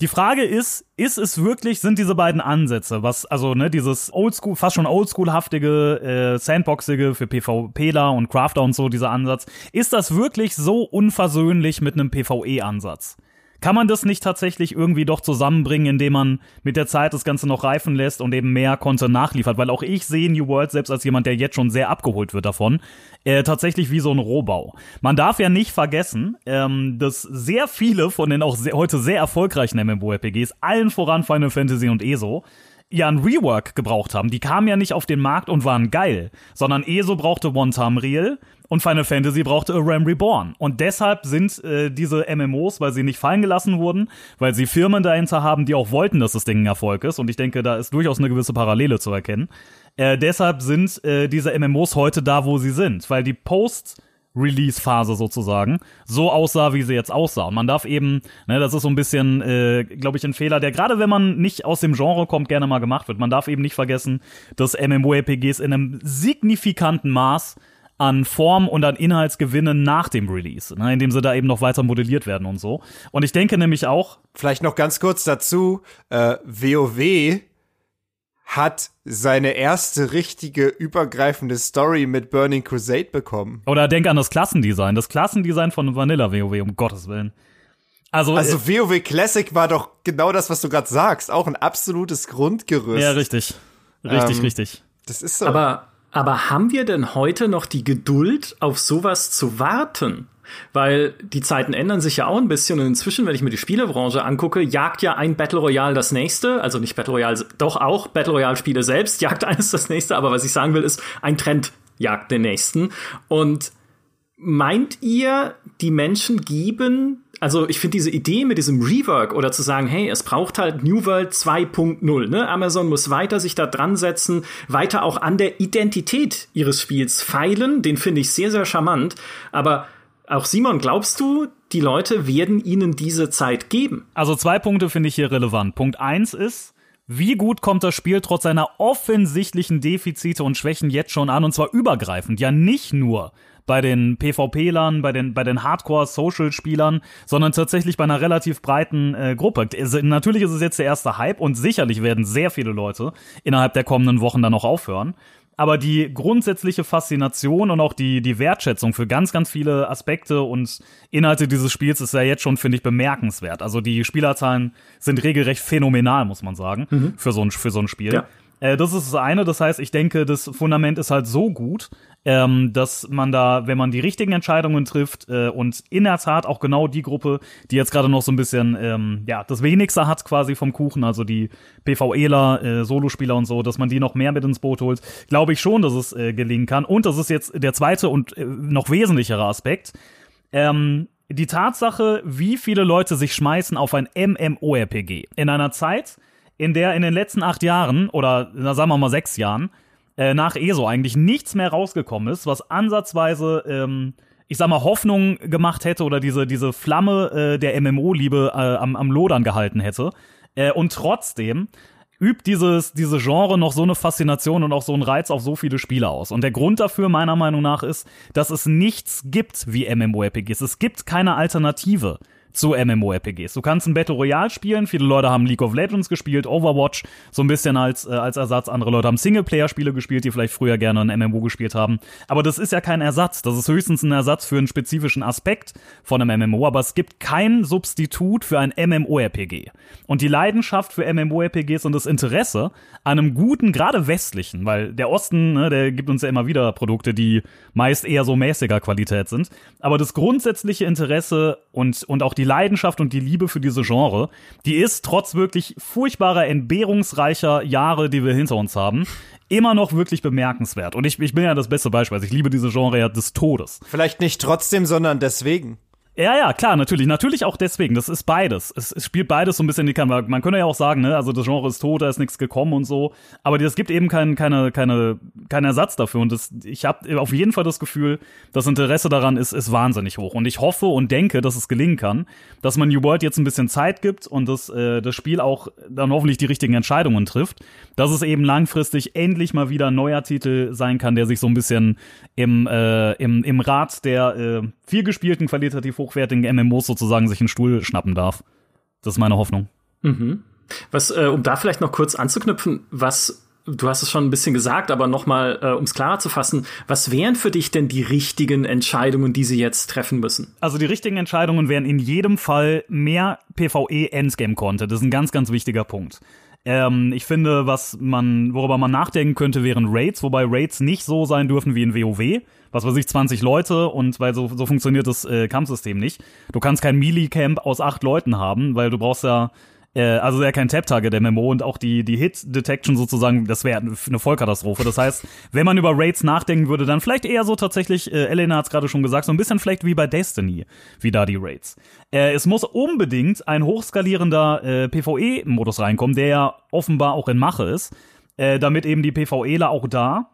die Frage ist, ist es wirklich, sind diese beiden Ansätze, was, also, ne, dieses Oldschool, fast schon Oldschool-haftige, äh, Sandboxige für PvPler und Crafter und so, dieser Ansatz, ist das wirklich so unversöhnlich mit einem PvE-Ansatz? Kann man das nicht tatsächlich irgendwie doch zusammenbringen, indem man mit der Zeit das Ganze noch reifen lässt und eben mehr Content nachliefert? Weil auch ich sehe New World, selbst als jemand, der jetzt schon sehr abgeholt wird davon, äh, tatsächlich wie so ein Rohbau. Man darf ja nicht vergessen, ähm, dass sehr viele von den auch sehr, heute sehr erfolgreichen MMORPGs, allen voran Final Fantasy und ESO, ja ein Rework gebraucht haben. Die kamen ja nicht auf den Markt und waren geil, sondern ESO brauchte One-Time Real und Final Fantasy brauchte A Ram Reborn. Und deshalb sind äh, diese MMOs, weil sie nicht fallen gelassen wurden, weil sie Firmen dahinter haben, die auch wollten, dass das Ding ein Erfolg ist. Und ich denke, da ist durchaus eine gewisse Parallele zu erkennen. Äh, deshalb sind äh, diese MMOs heute da, wo sie sind, weil die Post Release-Phase sozusagen so aussah, wie sie jetzt aussah. Und man darf eben, ne, das ist so ein bisschen, äh, glaube ich, ein Fehler, der gerade wenn man nicht aus dem Genre kommt, gerne mal gemacht wird. Man darf eben nicht vergessen, dass MMORPGs in einem signifikanten Maß an Form und an Inhaltsgewinnen nach dem Release, ne, indem sie da eben noch weiter modelliert werden und so. Und ich denke nämlich auch. Vielleicht noch ganz kurz dazu, äh, WoW hat seine erste richtige übergreifende Story mit Burning Crusade bekommen. Oder denk an das Klassendesign, das Klassendesign von Vanilla WoW, um Gottes Willen. Also, also äh, WoW Classic war doch genau das, was du gerade sagst, auch ein absolutes Grundgerüst. Ja, richtig. Richtig, ähm, richtig. Das ist so. Aber aber haben wir denn heute noch die Geduld, auf sowas zu warten? Weil die Zeiten ändern sich ja auch ein bisschen und inzwischen, wenn ich mir die Spielebranche angucke, jagt ja ein Battle Royale das nächste, also nicht Battle Royale, doch auch Battle Royale Spiele selbst jagt [LAUGHS] eines das nächste, aber was ich sagen will, ist, ein Trend jagt den nächsten. Und meint ihr, die Menschen geben also ich finde diese Idee mit diesem Rework oder zu sagen, hey, es braucht halt New World 2.0, ne? Amazon muss weiter sich da dran setzen, weiter auch an der Identität ihres Spiels feilen, den finde ich sehr, sehr charmant. Aber auch Simon, glaubst du, die Leute werden ihnen diese Zeit geben? Also zwei Punkte finde ich hier relevant. Punkt eins ist, wie gut kommt das Spiel trotz seiner offensichtlichen Defizite und Schwächen jetzt schon an und zwar übergreifend, ja nicht nur bei den PvP-Lern, bei den, bei den Hardcore-Social-Spielern, sondern tatsächlich bei einer relativ breiten äh, Gruppe. Natürlich ist es jetzt der erste Hype und sicherlich werden sehr viele Leute innerhalb der kommenden Wochen dann noch aufhören. Aber die grundsätzliche Faszination und auch die, die Wertschätzung für ganz, ganz viele Aspekte und Inhalte dieses Spiels ist ja jetzt schon, finde ich, bemerkenswert. Also die Spielerzahlen sind regelrecht phänomenal, muss man sagen, mhm. für, so ein, für so ein Spiel. Ja. Äh, das ist das eine. Das heißt, ich denke, das Fundament ist halt so gut, ähm, dass man da, wenn man die richtigen Entscheidungen trifft äh, und in der Tat auch genau die Gruppe, die jetzt gerade noch so ein bisschen, ähm, ja, das Wenigste hat quasi vom Kuchen, also die PvEler, äh, Solospieler und so, dass man die noch mehr mit ins Boot holt, glaube ich schon, dass es äh, gelingen kann. Und das ist jetzt der zweite und äh, noch wesentlichere Aspekt. Ähm, die Tatsache, wie viele Leute sich schmeißen auf ein MMORPG in einer Zeit, in der in den letzten acht Jahren oder sagen wir mal sechs Jahren äh, nach ESO eigentlich nichts mehr rausgekommen ist, was ansatzweise ähm, ich sag mal, Hoffnung gemacht hätte oder diese, diese Flamme äh, der MMO-Liebe äh, am, am Lodern gehalten hätte. Äh, und trotzdem übt dieses, diese Genre noch so eine Faszination und auch so einen Reiz auf so viele Spiele aus. Und der Grund dafür, meiner Meinung nach, ist, dass es nichts gibt wie MMORPGs. Es gibt keine Alternative zu MMORPGs. Du kannst ein Battle Royale spielen, viele Leute haben League of Legends gespielt, Overwatch so ein bisschen als, äh, als Ersatz, andere Leute haben Singleplayer-Spiele gespielt, die vielleicht früher gerne ein MMO gespielt haben. Aber das ist ja kein Ersatz, das ist höchstens ein Ersatz für einen spezifischen Aspekt von einem MMO, aber es gibt kein Substitut für ein MMORPG. Und die Leidenschaft für MMORPGs und das Interesse an einem guten, gerade westlichen, weil der Osten, ne, der gibt uns ja immer wieder Produkte, die meist eher so mäßiger Qualität sind, aber das grundsätzliche Interesse und, und auch die die Leidenschaft und die Liebe für diese Genre, die ist trotz wirklich furchtbarer, entbehrungsreicher Jahre, die wir hinter uns haben, immer noch wirklich bemerkenswert. Und ich, ich bin ja das beste Beispiel. Also ich liebe diese Genre ja des Todes. Vielleicht nicht trotzdem, sondern deswegen. Ja, ja, klar, natürlich. Natürlich auch deswegen. Das ist beides. Es, es spielt beides so ein bisschen in die Kamera. Man könnte ja auch sagen, ne, also das Genre ist tot, da ist nichts gekommen und so. Aber es gibt eben keinen keine, keine, keinen Ersatz dafür. Und das, ich habe auf jeden Fall das Gefühl, das Interesse daran ist, ist wahnsinnig hoch. Und ich hoffe und denke, dass es gelingen kann, dass man New World jetzt ein bisschen Zeit gibt und das, äh, das Spiel auch dann hoffentlich die richtigen Entscheidungen trifft. Dass es eben langfristig endlich mal wieder ein neuer Titel sein kann, der sich so ein bisschen im, äh, im, im Rat der äh, viel gespielten qualitativ hochwertigen MMOs sozusagen sich einen Stuhl schnappen darf. Das ist meine Hoffnung. Mhm. Was, äh, um da vielleicht noch kurz anzuknüpfen, was Du hast es schon ein bisschen gesagt, aber nochmal, äh, um es klarer zu fassen, was wären für dich denn die richtigen Entscheidungen, die sie jetzt treffen müssen? Also die richtigen Entscheidungen wären in jedem Fall mehr PvE Endgame Content. Das ist ein ganz, ganz wichtiger Punkt. Ähm, ich finde, was man, worüber man nachdenken könnte, wären Raids, wobei Raids nicht so sein dürfen wie in WoW, was weiß ich, 20 Leute und weil so, so funktioniert das äh, Kampfsystem nicht. Du kannst kein Melee-Camp aus acht Leuten haben, weil du brauchst ja äh, also ja kein Tap-Target der MMO und auch die, die Hit-Detection sozusagen, das wäre eine Vollkatastrophe. Das heißt, wenn man über Raids nachdenken würde, dann vielleicht eher so tatsächlich, äh, Elena hat es gerade schon gesagt, so ein bisschen vielleicht wie bei Destiny, wie da die Raids. Äh, es muss unbedingt ein hochskalierender äh, PvE-Modus reinkommen, der ja offenbar auch in Mache ist, äh, damit eben die PvEler auch da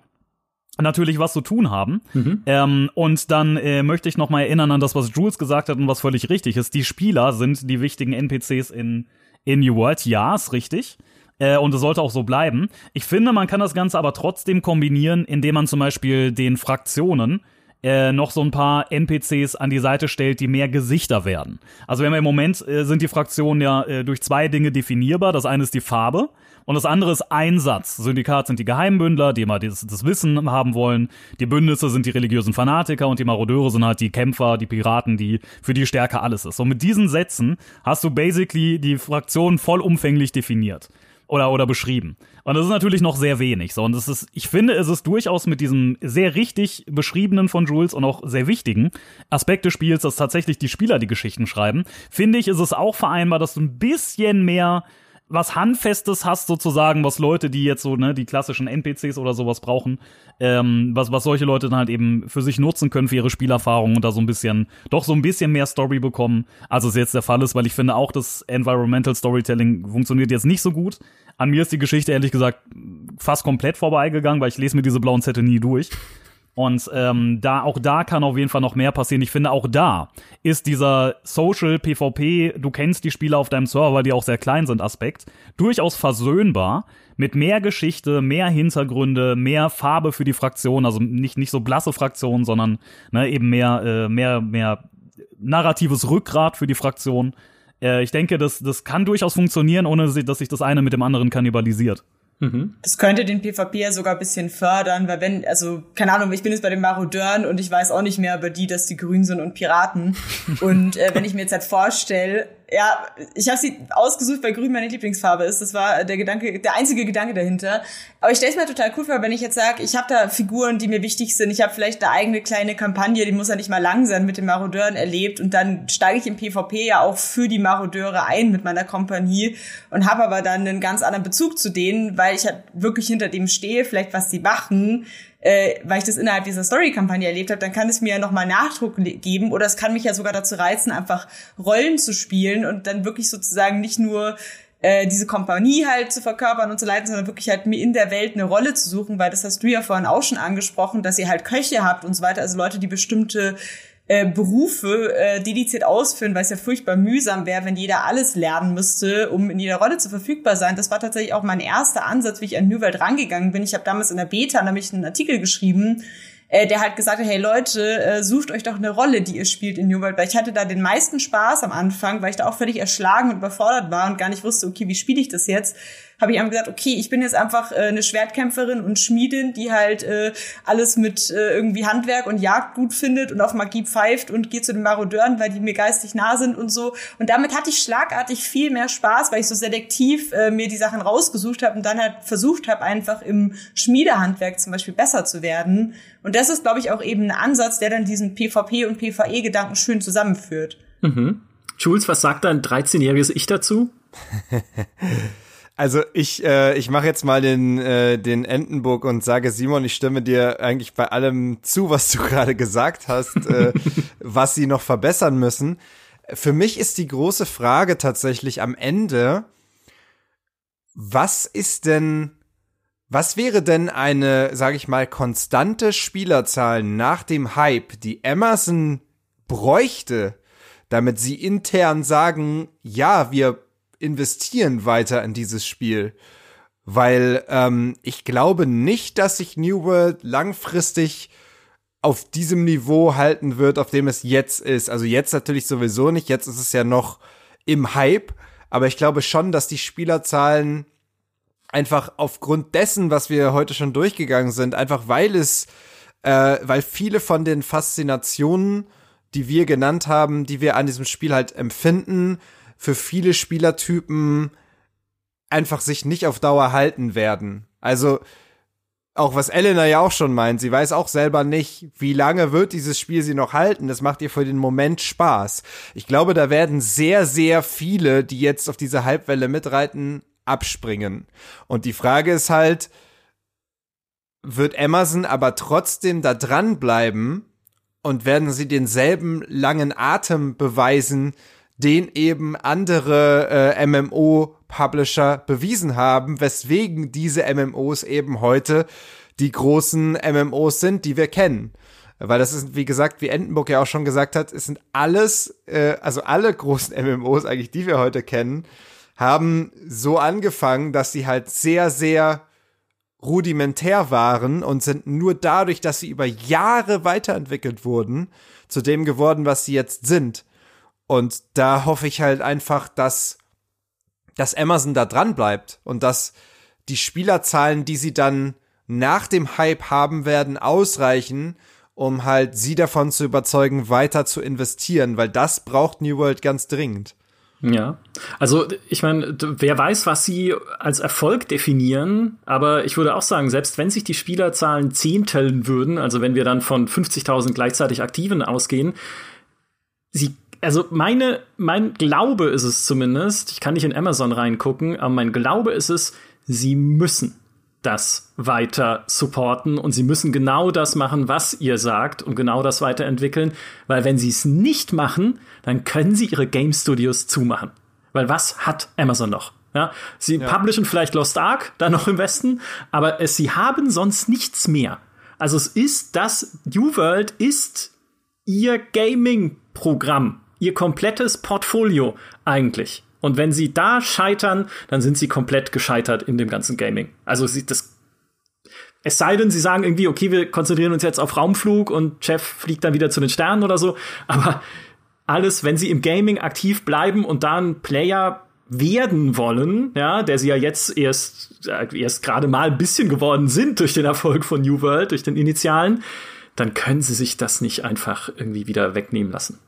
natürlich was zu tun haben. Mhm. Ähm, und dann äh, möchte ich noch mal erinnern an das, was Jules gesagt hat und was völlig richtig ist. Die Spieler sind die wichtigen NPCs in, in New World. Ja, ist richtig. Äh, und es sollte auch so bleiben. Ich finde, man kann das Ganze aber trotzdem kombinieren, indem man zum Beispiel den Fraktionen äh, noch so ein paar NPCs an die Seite stellt, die mehr Gesichter werden. Also wir haben im Moment äh, sind die Fraktionen ja äh, durch zwei Dinge definierbar. Das eine ist die Farbe und das andere ist Einsatz. Syndikat sind die Geheimbündler, die immer das, das Wissen haben wollen. Die Bündnisse sind die religiösen Fanatiker und die Marodeure sind halt die Kämpfer, die Piraten, die für die Stärke alles ist. So mit diesen Sätzen hast du basically die Fraktion vollumfänglich definiert oder, oder beschrieben. Und das ist natürlich noch sehr wenig. So, und das ist, ich finde, es ist durchaus mit diesem sehr richtig beschriebenen von Jules und auch sehr wichtigen Aspekt des Spiels, dass tatsächlich die Spieler die Geschichten schreiben, finde ich, ist es auch vereinbar, dass du ein bisschen mehr was Handfestes hast, sozusagen, was Leute, die jetzt so, ne, die klassischen NPCs oder sowas brauchen, ähm, was, was solche Leute dann halt eben für sich nutzen können für ihre Spielerfahrung und da so ein bisschen, doch so ein bisschen mehr Story bekommen, als es jetzt der Fall ist, weil ich finde auch, das Environmental Storytelling funktioniert jetzt nicht so gut. An mir ist die Geschichte ehrlich gesagt fast komplett vorbeigegangen, weil ich lese mir diese blauen Zettel nie durch. Und ähm, da auch da kann auf jeden Fall noch mehr passieren. Ich finde auch da ist dieser Social PvP, du kennst die Spieler auf deinem Server, die auch sehr klein sind, Aspekt durchaus versöhnbar mit mehr Geschichte, mehr Hintergründe, mehr Farbe für die Fraktion, also nicht nicht so blasse Fraktionen, sondern ne, eben mehr äh, mehr mehr narratives Rückgrat für die Fraktion. Äh, ich denke, das das kann durchaus funktionieren, ohne dass sich das eine mit dem anderen kannibalisiert. Mhm. Das könnte den PvP ja sogar ein bisschen fördern, weil wenn, also, keine Ahnung, ich bin jetzt bei den Marodeuren und ich weiß auch nicht mehr über die, dass die grün sind und Piraten. [LAUGHS] und äh, wenn ich mir jetzt halt vorstelle, ja, ich habe sie ausgesucht, weil grün meine Lieblingsfarbe ist. Das war der Gedanke, der einzige Gedanke dahinter. Aber ich stelle es mir total cool vor, wenn ich jetzt sage, ich habe da Figuren, die mir wichtig sind. Ich habe vielleicht eine eigene kleine Kampagne, die muss ja nicht mal lang sein, mit den Marodeuren erlebt. Und dann steige ich im PvP ja auch für die Marodeure ein mit meiner Kompanie und habe aber dann einen ganz anderen Bezug zu denen, weil ich halt wirklich hinter dem stehe, vielleicht was sie machen äh, weil ich das innerhalb dieser Story-Kampagne erlebt habe, dann kann es mir ja nochmal Nachdruck geben oder es kann mich ja sogar dazu reizen, einfach Rollen zu spielen und dann wirklich sozusagen nicht nur äh, diese Kompanie halt zu verkörpern und zu leiten, sondern wirklich halt mir in der Welt eine Rolle zu suchen, weil das hast du ja vorhin auch schon angesprochen, dass ihr halt Köche habt und so weiter, also Leute, die bestimmte äh, Berufe äh, dediziert ausführen, weil es ja furchtbar mühsam wäre, wenn jeder alles lernen müsste, um in jeder Rolle zu verfügbar sein. Das war tatsächlich auch mein erster Ansatz, wie ich an New World rangegangen bin. Ich habe damals in der Beta nämlich einen Artikel geschrieben, äh, der halt gesagt hat, hey Leute, äh, sucht euch doch eine Rolle, die ihr spielt in New World, weil ich hatte da den meisten Spaß am Anfang, weil ich da auch völlig erschlagen und überfordert war und gar nicht wusste, okay, wie spiele ich das jetzt? Habe ich einfach gesagt, okay, ich bin jetzt einfach äh, eine Schwertkämpferin und Schmiedin, die halt äh, alles mit äh, irgendwie Handwerk und Jagd gut findet und auf Magie pfeift und geht zu den Marodeuren, weil die mir geistig nah sind und so. Und damit hatte ich schlagartig viel mehr Spaß, weil ich so selektiv äh, mir die Sachen rausgesucht habe und dann halt versucht habe, einfach im Schmiedehandwerk zum Beispiel besser zu werden. Und das ist, glaube ich, auch eben ein Ansatz, der dann diesen PvP und PvE-Gedanken schön zusammenführt. Mhm. Jules, was sagt dein 13-jähriges Ich dazu? [LAUGHS] Also ich, äh, ich mache jetzt mal den, äh, den Entenburg und sage, Simon, ich stimme dir eigentlich bei allem zu, was du [LAUGHS] gerade gesagt hast, äh, [LAUGHS] was sie noch verbessern müssen. Für mich ist die große Frage tatsächlich am Ende, was ist denn, was wäre denn eine, sage ich mal, konstante Spielerzahl nach dem Hype, die Amazon bräuchte, damit sie intern sagen, ja, wir investieren weiter in dieses Spiel. Weil ähm, ich glaube nicht, dass sich New World langfristig auf diesem Niveau halten wird, auf dem es jetzt ist. Also jetzt natürlich sowieso nicht, jetzt ist es ja noch im Hype, aber ich glaube schon, dass die Spielerzahlen einfach aufgrund dessen, was wir heute schon durchgegangen sind, einfach weil es, äh, weil viele von den Faszinationen, die wir genannt haben, die wir an diesem Spiel halt empfinden, für viele Spielertypen einfach sich nicht auf Dauer halten werden. Also auch was Elena ja auch schon meint, sie weiß auch selber nicht, wie lange wird dieses Spiel sie noch halten. Das macht ihr für den Moment Spaß. Ich glaube, da werden sehr, sehr viele, die jetzt auf diese Halbwelle mitreiten, abspringen. Und die Frage ist halt, wird Amazon aber trotzdem da dranbleiben und werden sie denselben langen Atem beweisen, den eben andere äh, MMO-Publisher bewiesen haben, weswegen diese MMOs eben heute die großen MMOs sind, die wir kennen. Weil das ist, wie gesagt, wie Entenburg ja auch schon gesagt hat, es sind alles, äh, also alle großen [LAUGHS] MMOs eigentlich, die wir heute kennen, haben so angefangen, dass sie halt sehr, sehr rudimentär waren und sind nur dadurch, dass sie über Jahre weiterentwickelt wurden, zu dem geworden, was sie jetzt sind. Und da hoffe ich halt einfach, dass, dass Amazon da dran bleibt und dass die Spielerzahlen, die sie dann nach dem Hype haben werden, ausreichen, um halt sie davon zu überzeugen, weiter zu investieren, weil das braucht New World ganz dringend. Ja, also ich meine, wer weiß, was sie als Erfolg definieren, aber ich würde auch sagen, selbst wenn sich die Spielerzahlen zehnteln würden, also wenn wir dann von 50.000 gleichzeitig Aktiven ausgehen, sie also meine, mein Glaube ist es zumindest, ich kann nicht in Amazon reingucken, aber mein Glaube ist es, sie müssen das weiter supporten und sie müssen genau das machen, was ihr sagt und genau das weiterentwickeln, weil wenn sie es nicht machen, dann können sie ihre Game Studios zumachen. Weil was hat Amazon noch? Ja, sie ja. publishen vielleicht Lost Ark da noch im Westen, aber es, sie haben sonst nichts mehr. Also es ist das New World ist ihr Gaming Programm ihr komplettes Portfolio eigentlich. Und wenn sie da scheitern, dann sind sie komplett gescheitert in dem ganzen Gaming. Also sie, das es sei denn, sie sagen irgendwie, okay, wir konzentrieren uns jetzt auf Raumflug und Chef fliegt dann wieder zu den Sternen oder so. Aber alles, wenn sie im Gaming aktiv bleiben und da ein Player werden wollen, ja, der sie ja jetzt erst, äh, erst gerade mal ein bisschen geworden sind durch den Erfolg von New World, durch den Initialen, dann können sie sich das nicht einfach irgendwie wieder wegnehmen lassen.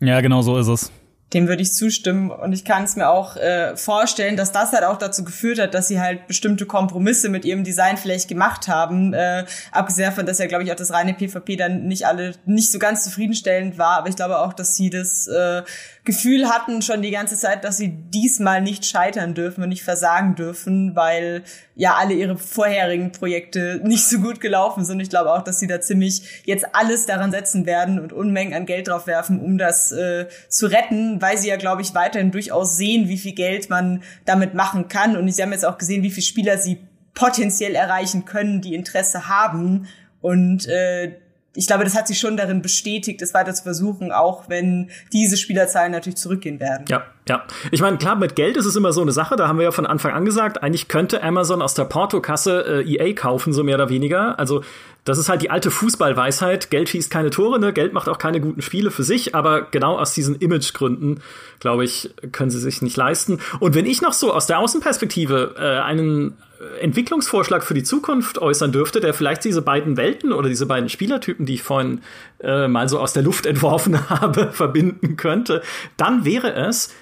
Ja, genau so ist es. Dem würde ich zustimmen und ich kann es mir auch äh, vorstellen, dass das halt auch dazu geführt hat, dass sie halt bestimmte Kompromisse mit ihrem Design vielleicht gemacht haben. Äh, abgesehen davon, dass ja, glaube ich, auch das reine PvP dann nicht alle nicht so ganz zufriedenstellend war, aber ich glaube auch, dass sie das äh, Gefühl hatten schon die ganze Zeit, dass sie diesmal nicht scheitern dürfen und nicht versagen dürfen, weil ja alle ihre vorherigen Projekte nicht so gut gelaufen sind. Ich glaube auch, dass sie da ziemlich jetzt alles daran setzen werden und Unmengen an Geld drauf werfen, um das äh, zu retten, weil sie ja, glaube ich, weiterhin durchaus sehen, wie viel Geld man damit machen kann. Und sie haben jetzt auch gesehen, wie viele Spieler sie potenziell erreichen können, die Interesse haben. Und äh, ich glaube, das hat sich schon darin bestätigt, es weiter zu versuchen, auch wenn diese Spielerzahlen natürlich zurückgehen werden. Ja, ja. Ich meine, klar, mit Geld ist es immer so eine Sache, da haben wir ja von Anfang an gesagt, eigentlich könnte Amazon aus der Portokasse äh, EA kaufen, so mehr oder weniger. Also das ist halt die alte Fußballweisheit. Geld schießt keine Tore, ne? Geld macht auch keine guten Spiele für sich, aber genau aus diesen Imagegründen, glaube ich, können sie sich nicht leisten. Und wenn ich noch so aus der Außenperspektive äh, einen Entwicklungsvorschlag für die Zukunft äußern dürfte, der vielleicht diese beiden Welten oder diese beiden Spielertypen, die ich vorhin äh, mal so aus der Luft [LAUGHS] entworfen habe, verbinden könnte, dann wäre es,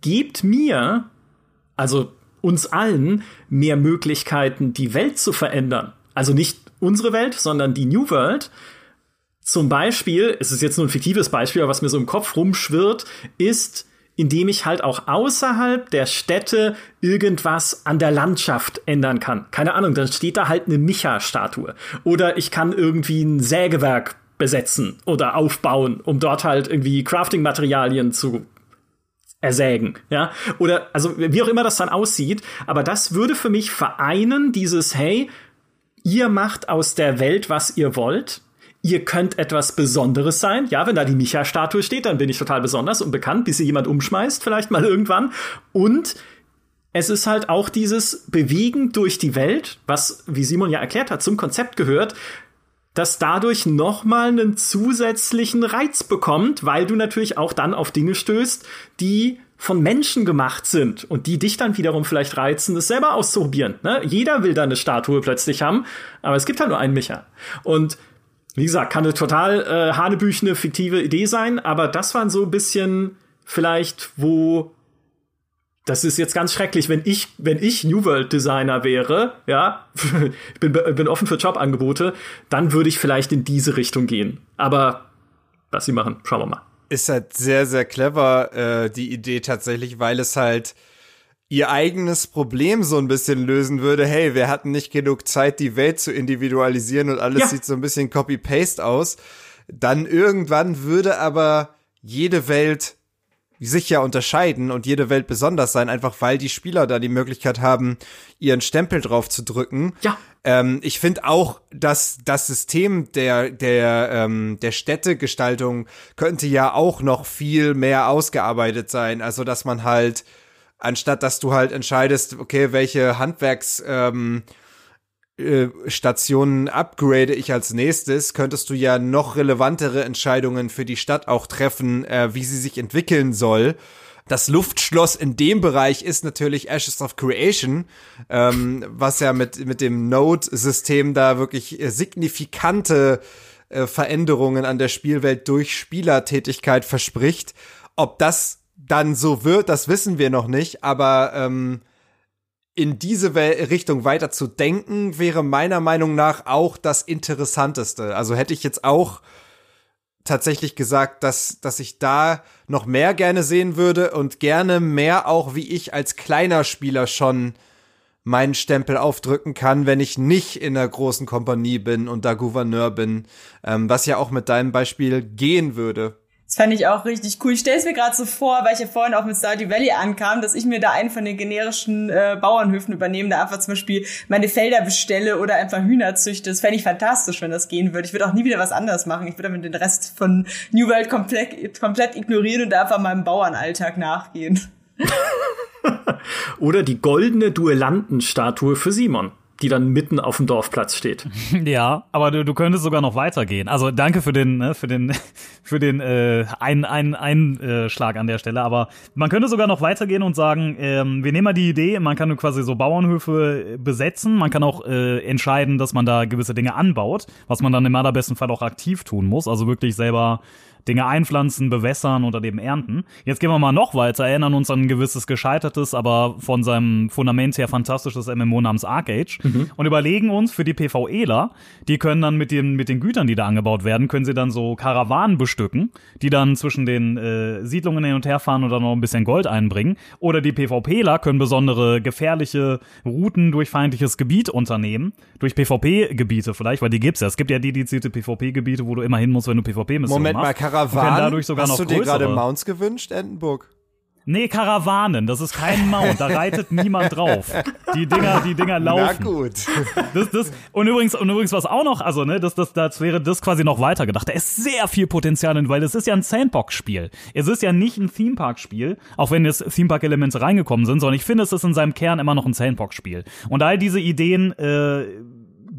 gebt mir, also uns allen, mehr Möglichkeiten, die Welt zu verändern. Also nicht unsere Welt, sondern die New World. Zum Beispiel, es ist jetzt nur ein fiktives Beispiel, aber was mir so im Kopf rumschwirrt, ist, indem ich halt auch außerhalb der Städte irgendwas an der Landschaft ändern kann. Keine Ahnung, dann steht da halt eine Micha-Statue. Oder ich kann irgendwie ein Sägewerk besetzen oder aufbauen, um dort halt irgendwie Crafting-Materialien zu ersägen, ja, oder also wie auch immer das dann aussieht, aber das würde für mich vereinen dieses hey, ihr macht aus der Welt, was ihr wollt ihr könnt etwas Besonderes sein. Ja, wenn da die Micha-Statue steht, dann bin ich total besonders und bekannt, bis sie jemand umschmeißt, vielleicht mal irgendwann. Und es ist halt auch dieses Bewegen durch die Welt, was, wie Simon ja erklärt hat, zum Konzept gehört, das dadurch nochmal einen zusätzlichen Reiz bekommt, weil du natürlich auch dann auf Dinge stößt, die von Menschen gemacht sind und die dich dann wiederum vielleicht reizen, das selber auszuprobieren. Ne? Jeder will da eine Statue plötzlich haben, aber es gibt halt nur einen Micha. Und wie gesagt, kann eine total äh, hanebüchene, fiktive Idee sein, aber das waren so ein bisschen vielleicht, wo das ist jetzt ganz schrecklich, wenn ich, wenn ich New World Designer wäre, ja, [LAUGHS] ich bin, bin offen für Jobangebote, dann würde ich vielleicht in diese Richtung gehen. Aber was sie machen, schauen wir mal. Ist halt sehr, sehr clever, äh, die Idee tatsächlich, weil es halt ihr eigenes Problem so ein bisschen lösen würde. Hey, wir hatten nicht genug Zeit, die Welt zu individualisieren und alles ja. sieht so ein bisschen Copy-Paste aus. Dann irgendwann würde aber jede Welt sich ja unterscheiden und jede Welt besonders sein, einfach weil die Spieler da die Möglichkeit haben, ihren Stempel drauf zu drücken. Ja. Ähm, ich finde auch, dass das System der der ähm, der Städtegestaltung könnte ja auch noch viel mehr ausgearbeitet sein. Also dass man halt anstatt dass du halt entscheidest, okay, welche Handwerks ähm, äh, Stationen upgrade ich als nächstes, könntest du ja noch relevantere Entscheidungen für die Stadt auch treffen, äh, wie sie sich entwickeln soll. Das Luftschloss in dem Bereich ist natürlich Ashes of Creation, ähm, was ja mit, mit dem Node-System da wirklich signifikante äh, Veränderungen an der Spielwelt durch Spielertätigkeit verspricht. Ob das dann so wird, das wissen wir noch nicht, aber ähm, in diese Richtung weiter zu denken, wäre meiner Meinung nach auch das Interessanteste. Also hätte ich jetzt auch tatsächlich gesagt, dass, dass ich da noch mehr gerne sehen würde und gerne mehr auch, wie ich als kleiner Spieler schon meinen Stempel aufdrücken kann, wenn ich nicht in einer großen Kompanie bin und da Gouverneur bin, ähm, was ja auch mit deinem Beispiel gehen würde. Das fand ich auch richtig cool. Ich stelle es mir gerade so vor, weil ich ja vorhin auch mit Stardew Valley ankam, dass ich mir da einen von den generischen äh, Bauernhöfen übernehme, da einfach zum Beispiel meine Felder bestelle oder einfach Hühner züchte. Das fände ich fantastisch, wenn das gehen würde. Ich würde auch nie wieder was anderes machen. Ich würde damit den Rest von New World komplett, komplett ignorieren und einfach meinem Bauernalltag nachgehen. [LAUGHS] oder die goldene Duellantenstatue für Simon. Die dann mitten auf dem Dorfplatz steht. [LAUGHS] Ja, aber du, du könntest sogar noch weitergehen. Also danke für den, ne, für den, [LAUGHS] für den äh, ein, ein, Einschlag an der Stelle. Aber man könnte sogar noch weitergehen und sagen, ähm, wir nehmen mal die Idee, man kann quasi so Bauernhöfe besetzen, man kann auch äh, entscheiden, dass man da gewisse Dinge anbaut, was man dann im allerbesten Fall auch aktiv tun muss. Also wirklich selber Dinge einpflanzen, bewässern oder eben ernten. Jetzt gehen wir mal noch weiter, erinnern uns an ein gewisses gescheitertes, aber von seinem Fundament her fantastisches MMO namens Arcage mhm. und überlegen uns für die PvEler, die können dann mit den, mit den Gütern, die da angebaut werden, können sie dann so Karawanen bestücken, die dann zwischen den äh, Siedlungen hin und her fahren und dann noch ein bisschen Gold einbringen. Oder die PvPler können besondere gefährliche Routen durch feindliches Gebiet unternehmen, durch PvP-Gebiete vielleicht, weil die gibt's ja. Es gibt ja dedizierte PvP-Gebiete, wo du immer hin musst, wenn du PvP-Missionen machst. Moment mal, Karawanen? Dadurch sogar Hast noch du dir gerade Mounts gewünscht, Entenburg? Nee, Karawanen, das ist kein Mount, da reitet niemand drauf. Die Dinger, die Dinger laufen. Na gut. Das, das, und übrigens, und übrigens was auch noch, also ne, das, das, das wäre das quasi noch weitergedacht. Da ist sehr viel Potenzial drin, weil es ist ja ein Sandbox-Spiel. Es ist ja nicht ein Theme-Park-Spiel, auch wenn jetzt Theme-Park-Elemente reingekommen sind, sondern ich finde, es ist in seinem Kern immer noch ein Sandbox-Spiel. Und all diese Ideen, äh,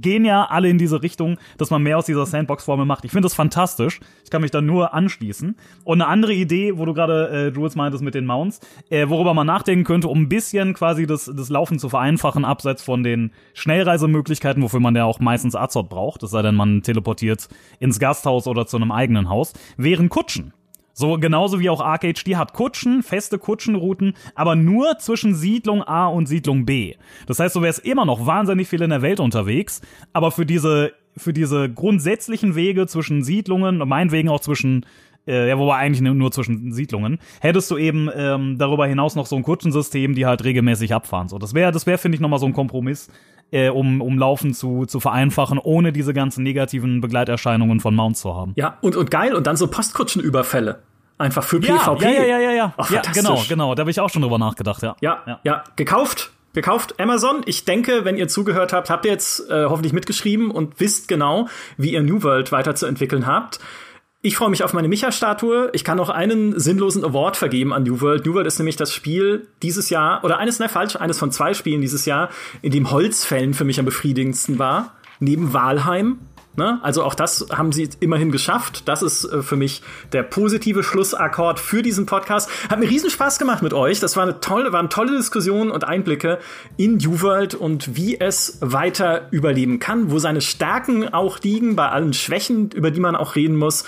gehen ja alle in diese Richtung, dass man mehr aus dieser Sandbox-Formel macht. Ich finde das fantastisch. Ich kann mich da nur anschließen. Und eine andere Idee, wo du gerade, äh, Jules meintest mit den Mounts, äh, worüber man nachdenken könnte, um ein bisschen quasi das, das Laufen zu vereinfachen, abseits von den Schnellreisemöglichkeiten, wofür man ja auch meistens Azot braucht, es sei denn, man teleportiert ins Gasthaus oder zu einem eigenen Haus, wären Kutschen. So genauso wie auch Arcade, die hat Kutschen, feste Kutschenrouten, aber nur zwischen Siedlung A und Siedlung B. Das heißt, du wärst immer noch wahnsinnig viel in der Welt unterwegs, aber für diese, für diese grundsätzlichen Wege zwischen Siedlungen und meinetwegen auch zwischen äh, ja, wobei eigentlich nur zwischen Siedlungen, hättest du eben ähm, darüber hinaus noch so ein Kutschensystem, die halt regelmäßig abfahren. So, das wäre, das wäre, finde ich, nochmal so ein Kompromiss, äh, um, um Laufen zu, zu vereinfachen, ohne diese ganzen negativen Begleiterscheinungen von Mounts zu haben. Ja, und, und geil, und dann so Postkutschenüberfälle. Einfach für ja, PvP. Ja, ja, ja, ja, ja. Ach, ja genau, genau. Da habe ich auch schon drüber nachgedacht, ja. Ja, ja. ja. Gekauft, gekauft Amazon. Ich denke, wenn ihr zugehört habt, habt ihr jetzt äh, hoffentlich mitgeschrieben und wisst genau, wie ihr New World weiterzuentwickeln habt. Ich freue mich auf meine Micha-Statue. Ich kann noch einen sinnlosen Award vergeben an New World. New World ist nämlich das Spiel dieses Jahr, oder eines, ne, falsch, eines von zwei Spielen dieses Jahr, in dem Holzfällen für mich am befriedigendsten war. Neben Walheim. Ne? Also auch das haben sie immerhin geschafft. Das ist äh, für mich der positive Schlussakkord für diesen Podcast. Hat mir riesen Spaß gemacht mit euch. Das war eine tolle, waren tolle Diskussionen und Einblicke in New World und wie es weiter überleben kann, wo seine Stärken auch liegen, bei allen Schwächen, über die man auch reden muss.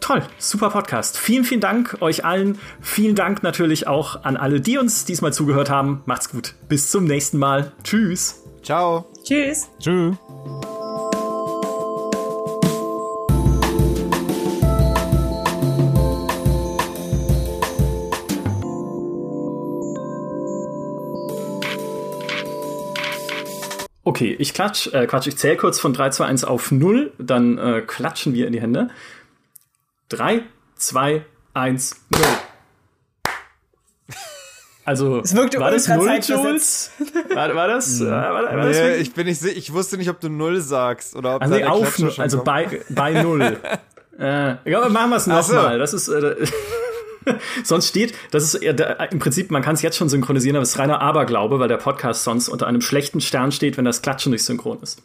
Toll, super Podcast. Vielen, vielen Dank euch allen. Vielen Dank natürlich auch an alle, die uns diesmal zugehört haben. Macht's gut. Bis zum nächsten Mal. Tschüss. Ciao. Tschüss. Tschüss. Okay, ich klatsch, äh, Quatsch, ich zähle kurz von 3, 2, 1 auf 0, dann äh, klatschen wir in die Hände. 3, 2, 1, 0. Also, [LAUGHS] es wirkte war das 0, Jules? War, war das? Mhm. War, war, war das nee, ich bin nicht ich wusste nicht, ob du 0 sagst oder ob also, nee, auf, also bei, bei 0. [LAUGHS] äh, ich glaube, machen wir es nochmal. So. Das ist, äh, [LAUGHS] [LAUGHS] sonst steht, das ist im Prinzip, man kann es jetzt schon synchronisieren, aber es ist reiner Aberglaube, weil der Podcast sonst unter einem schlechten Stern steht, wenn das Klatschen nicht synchron ist.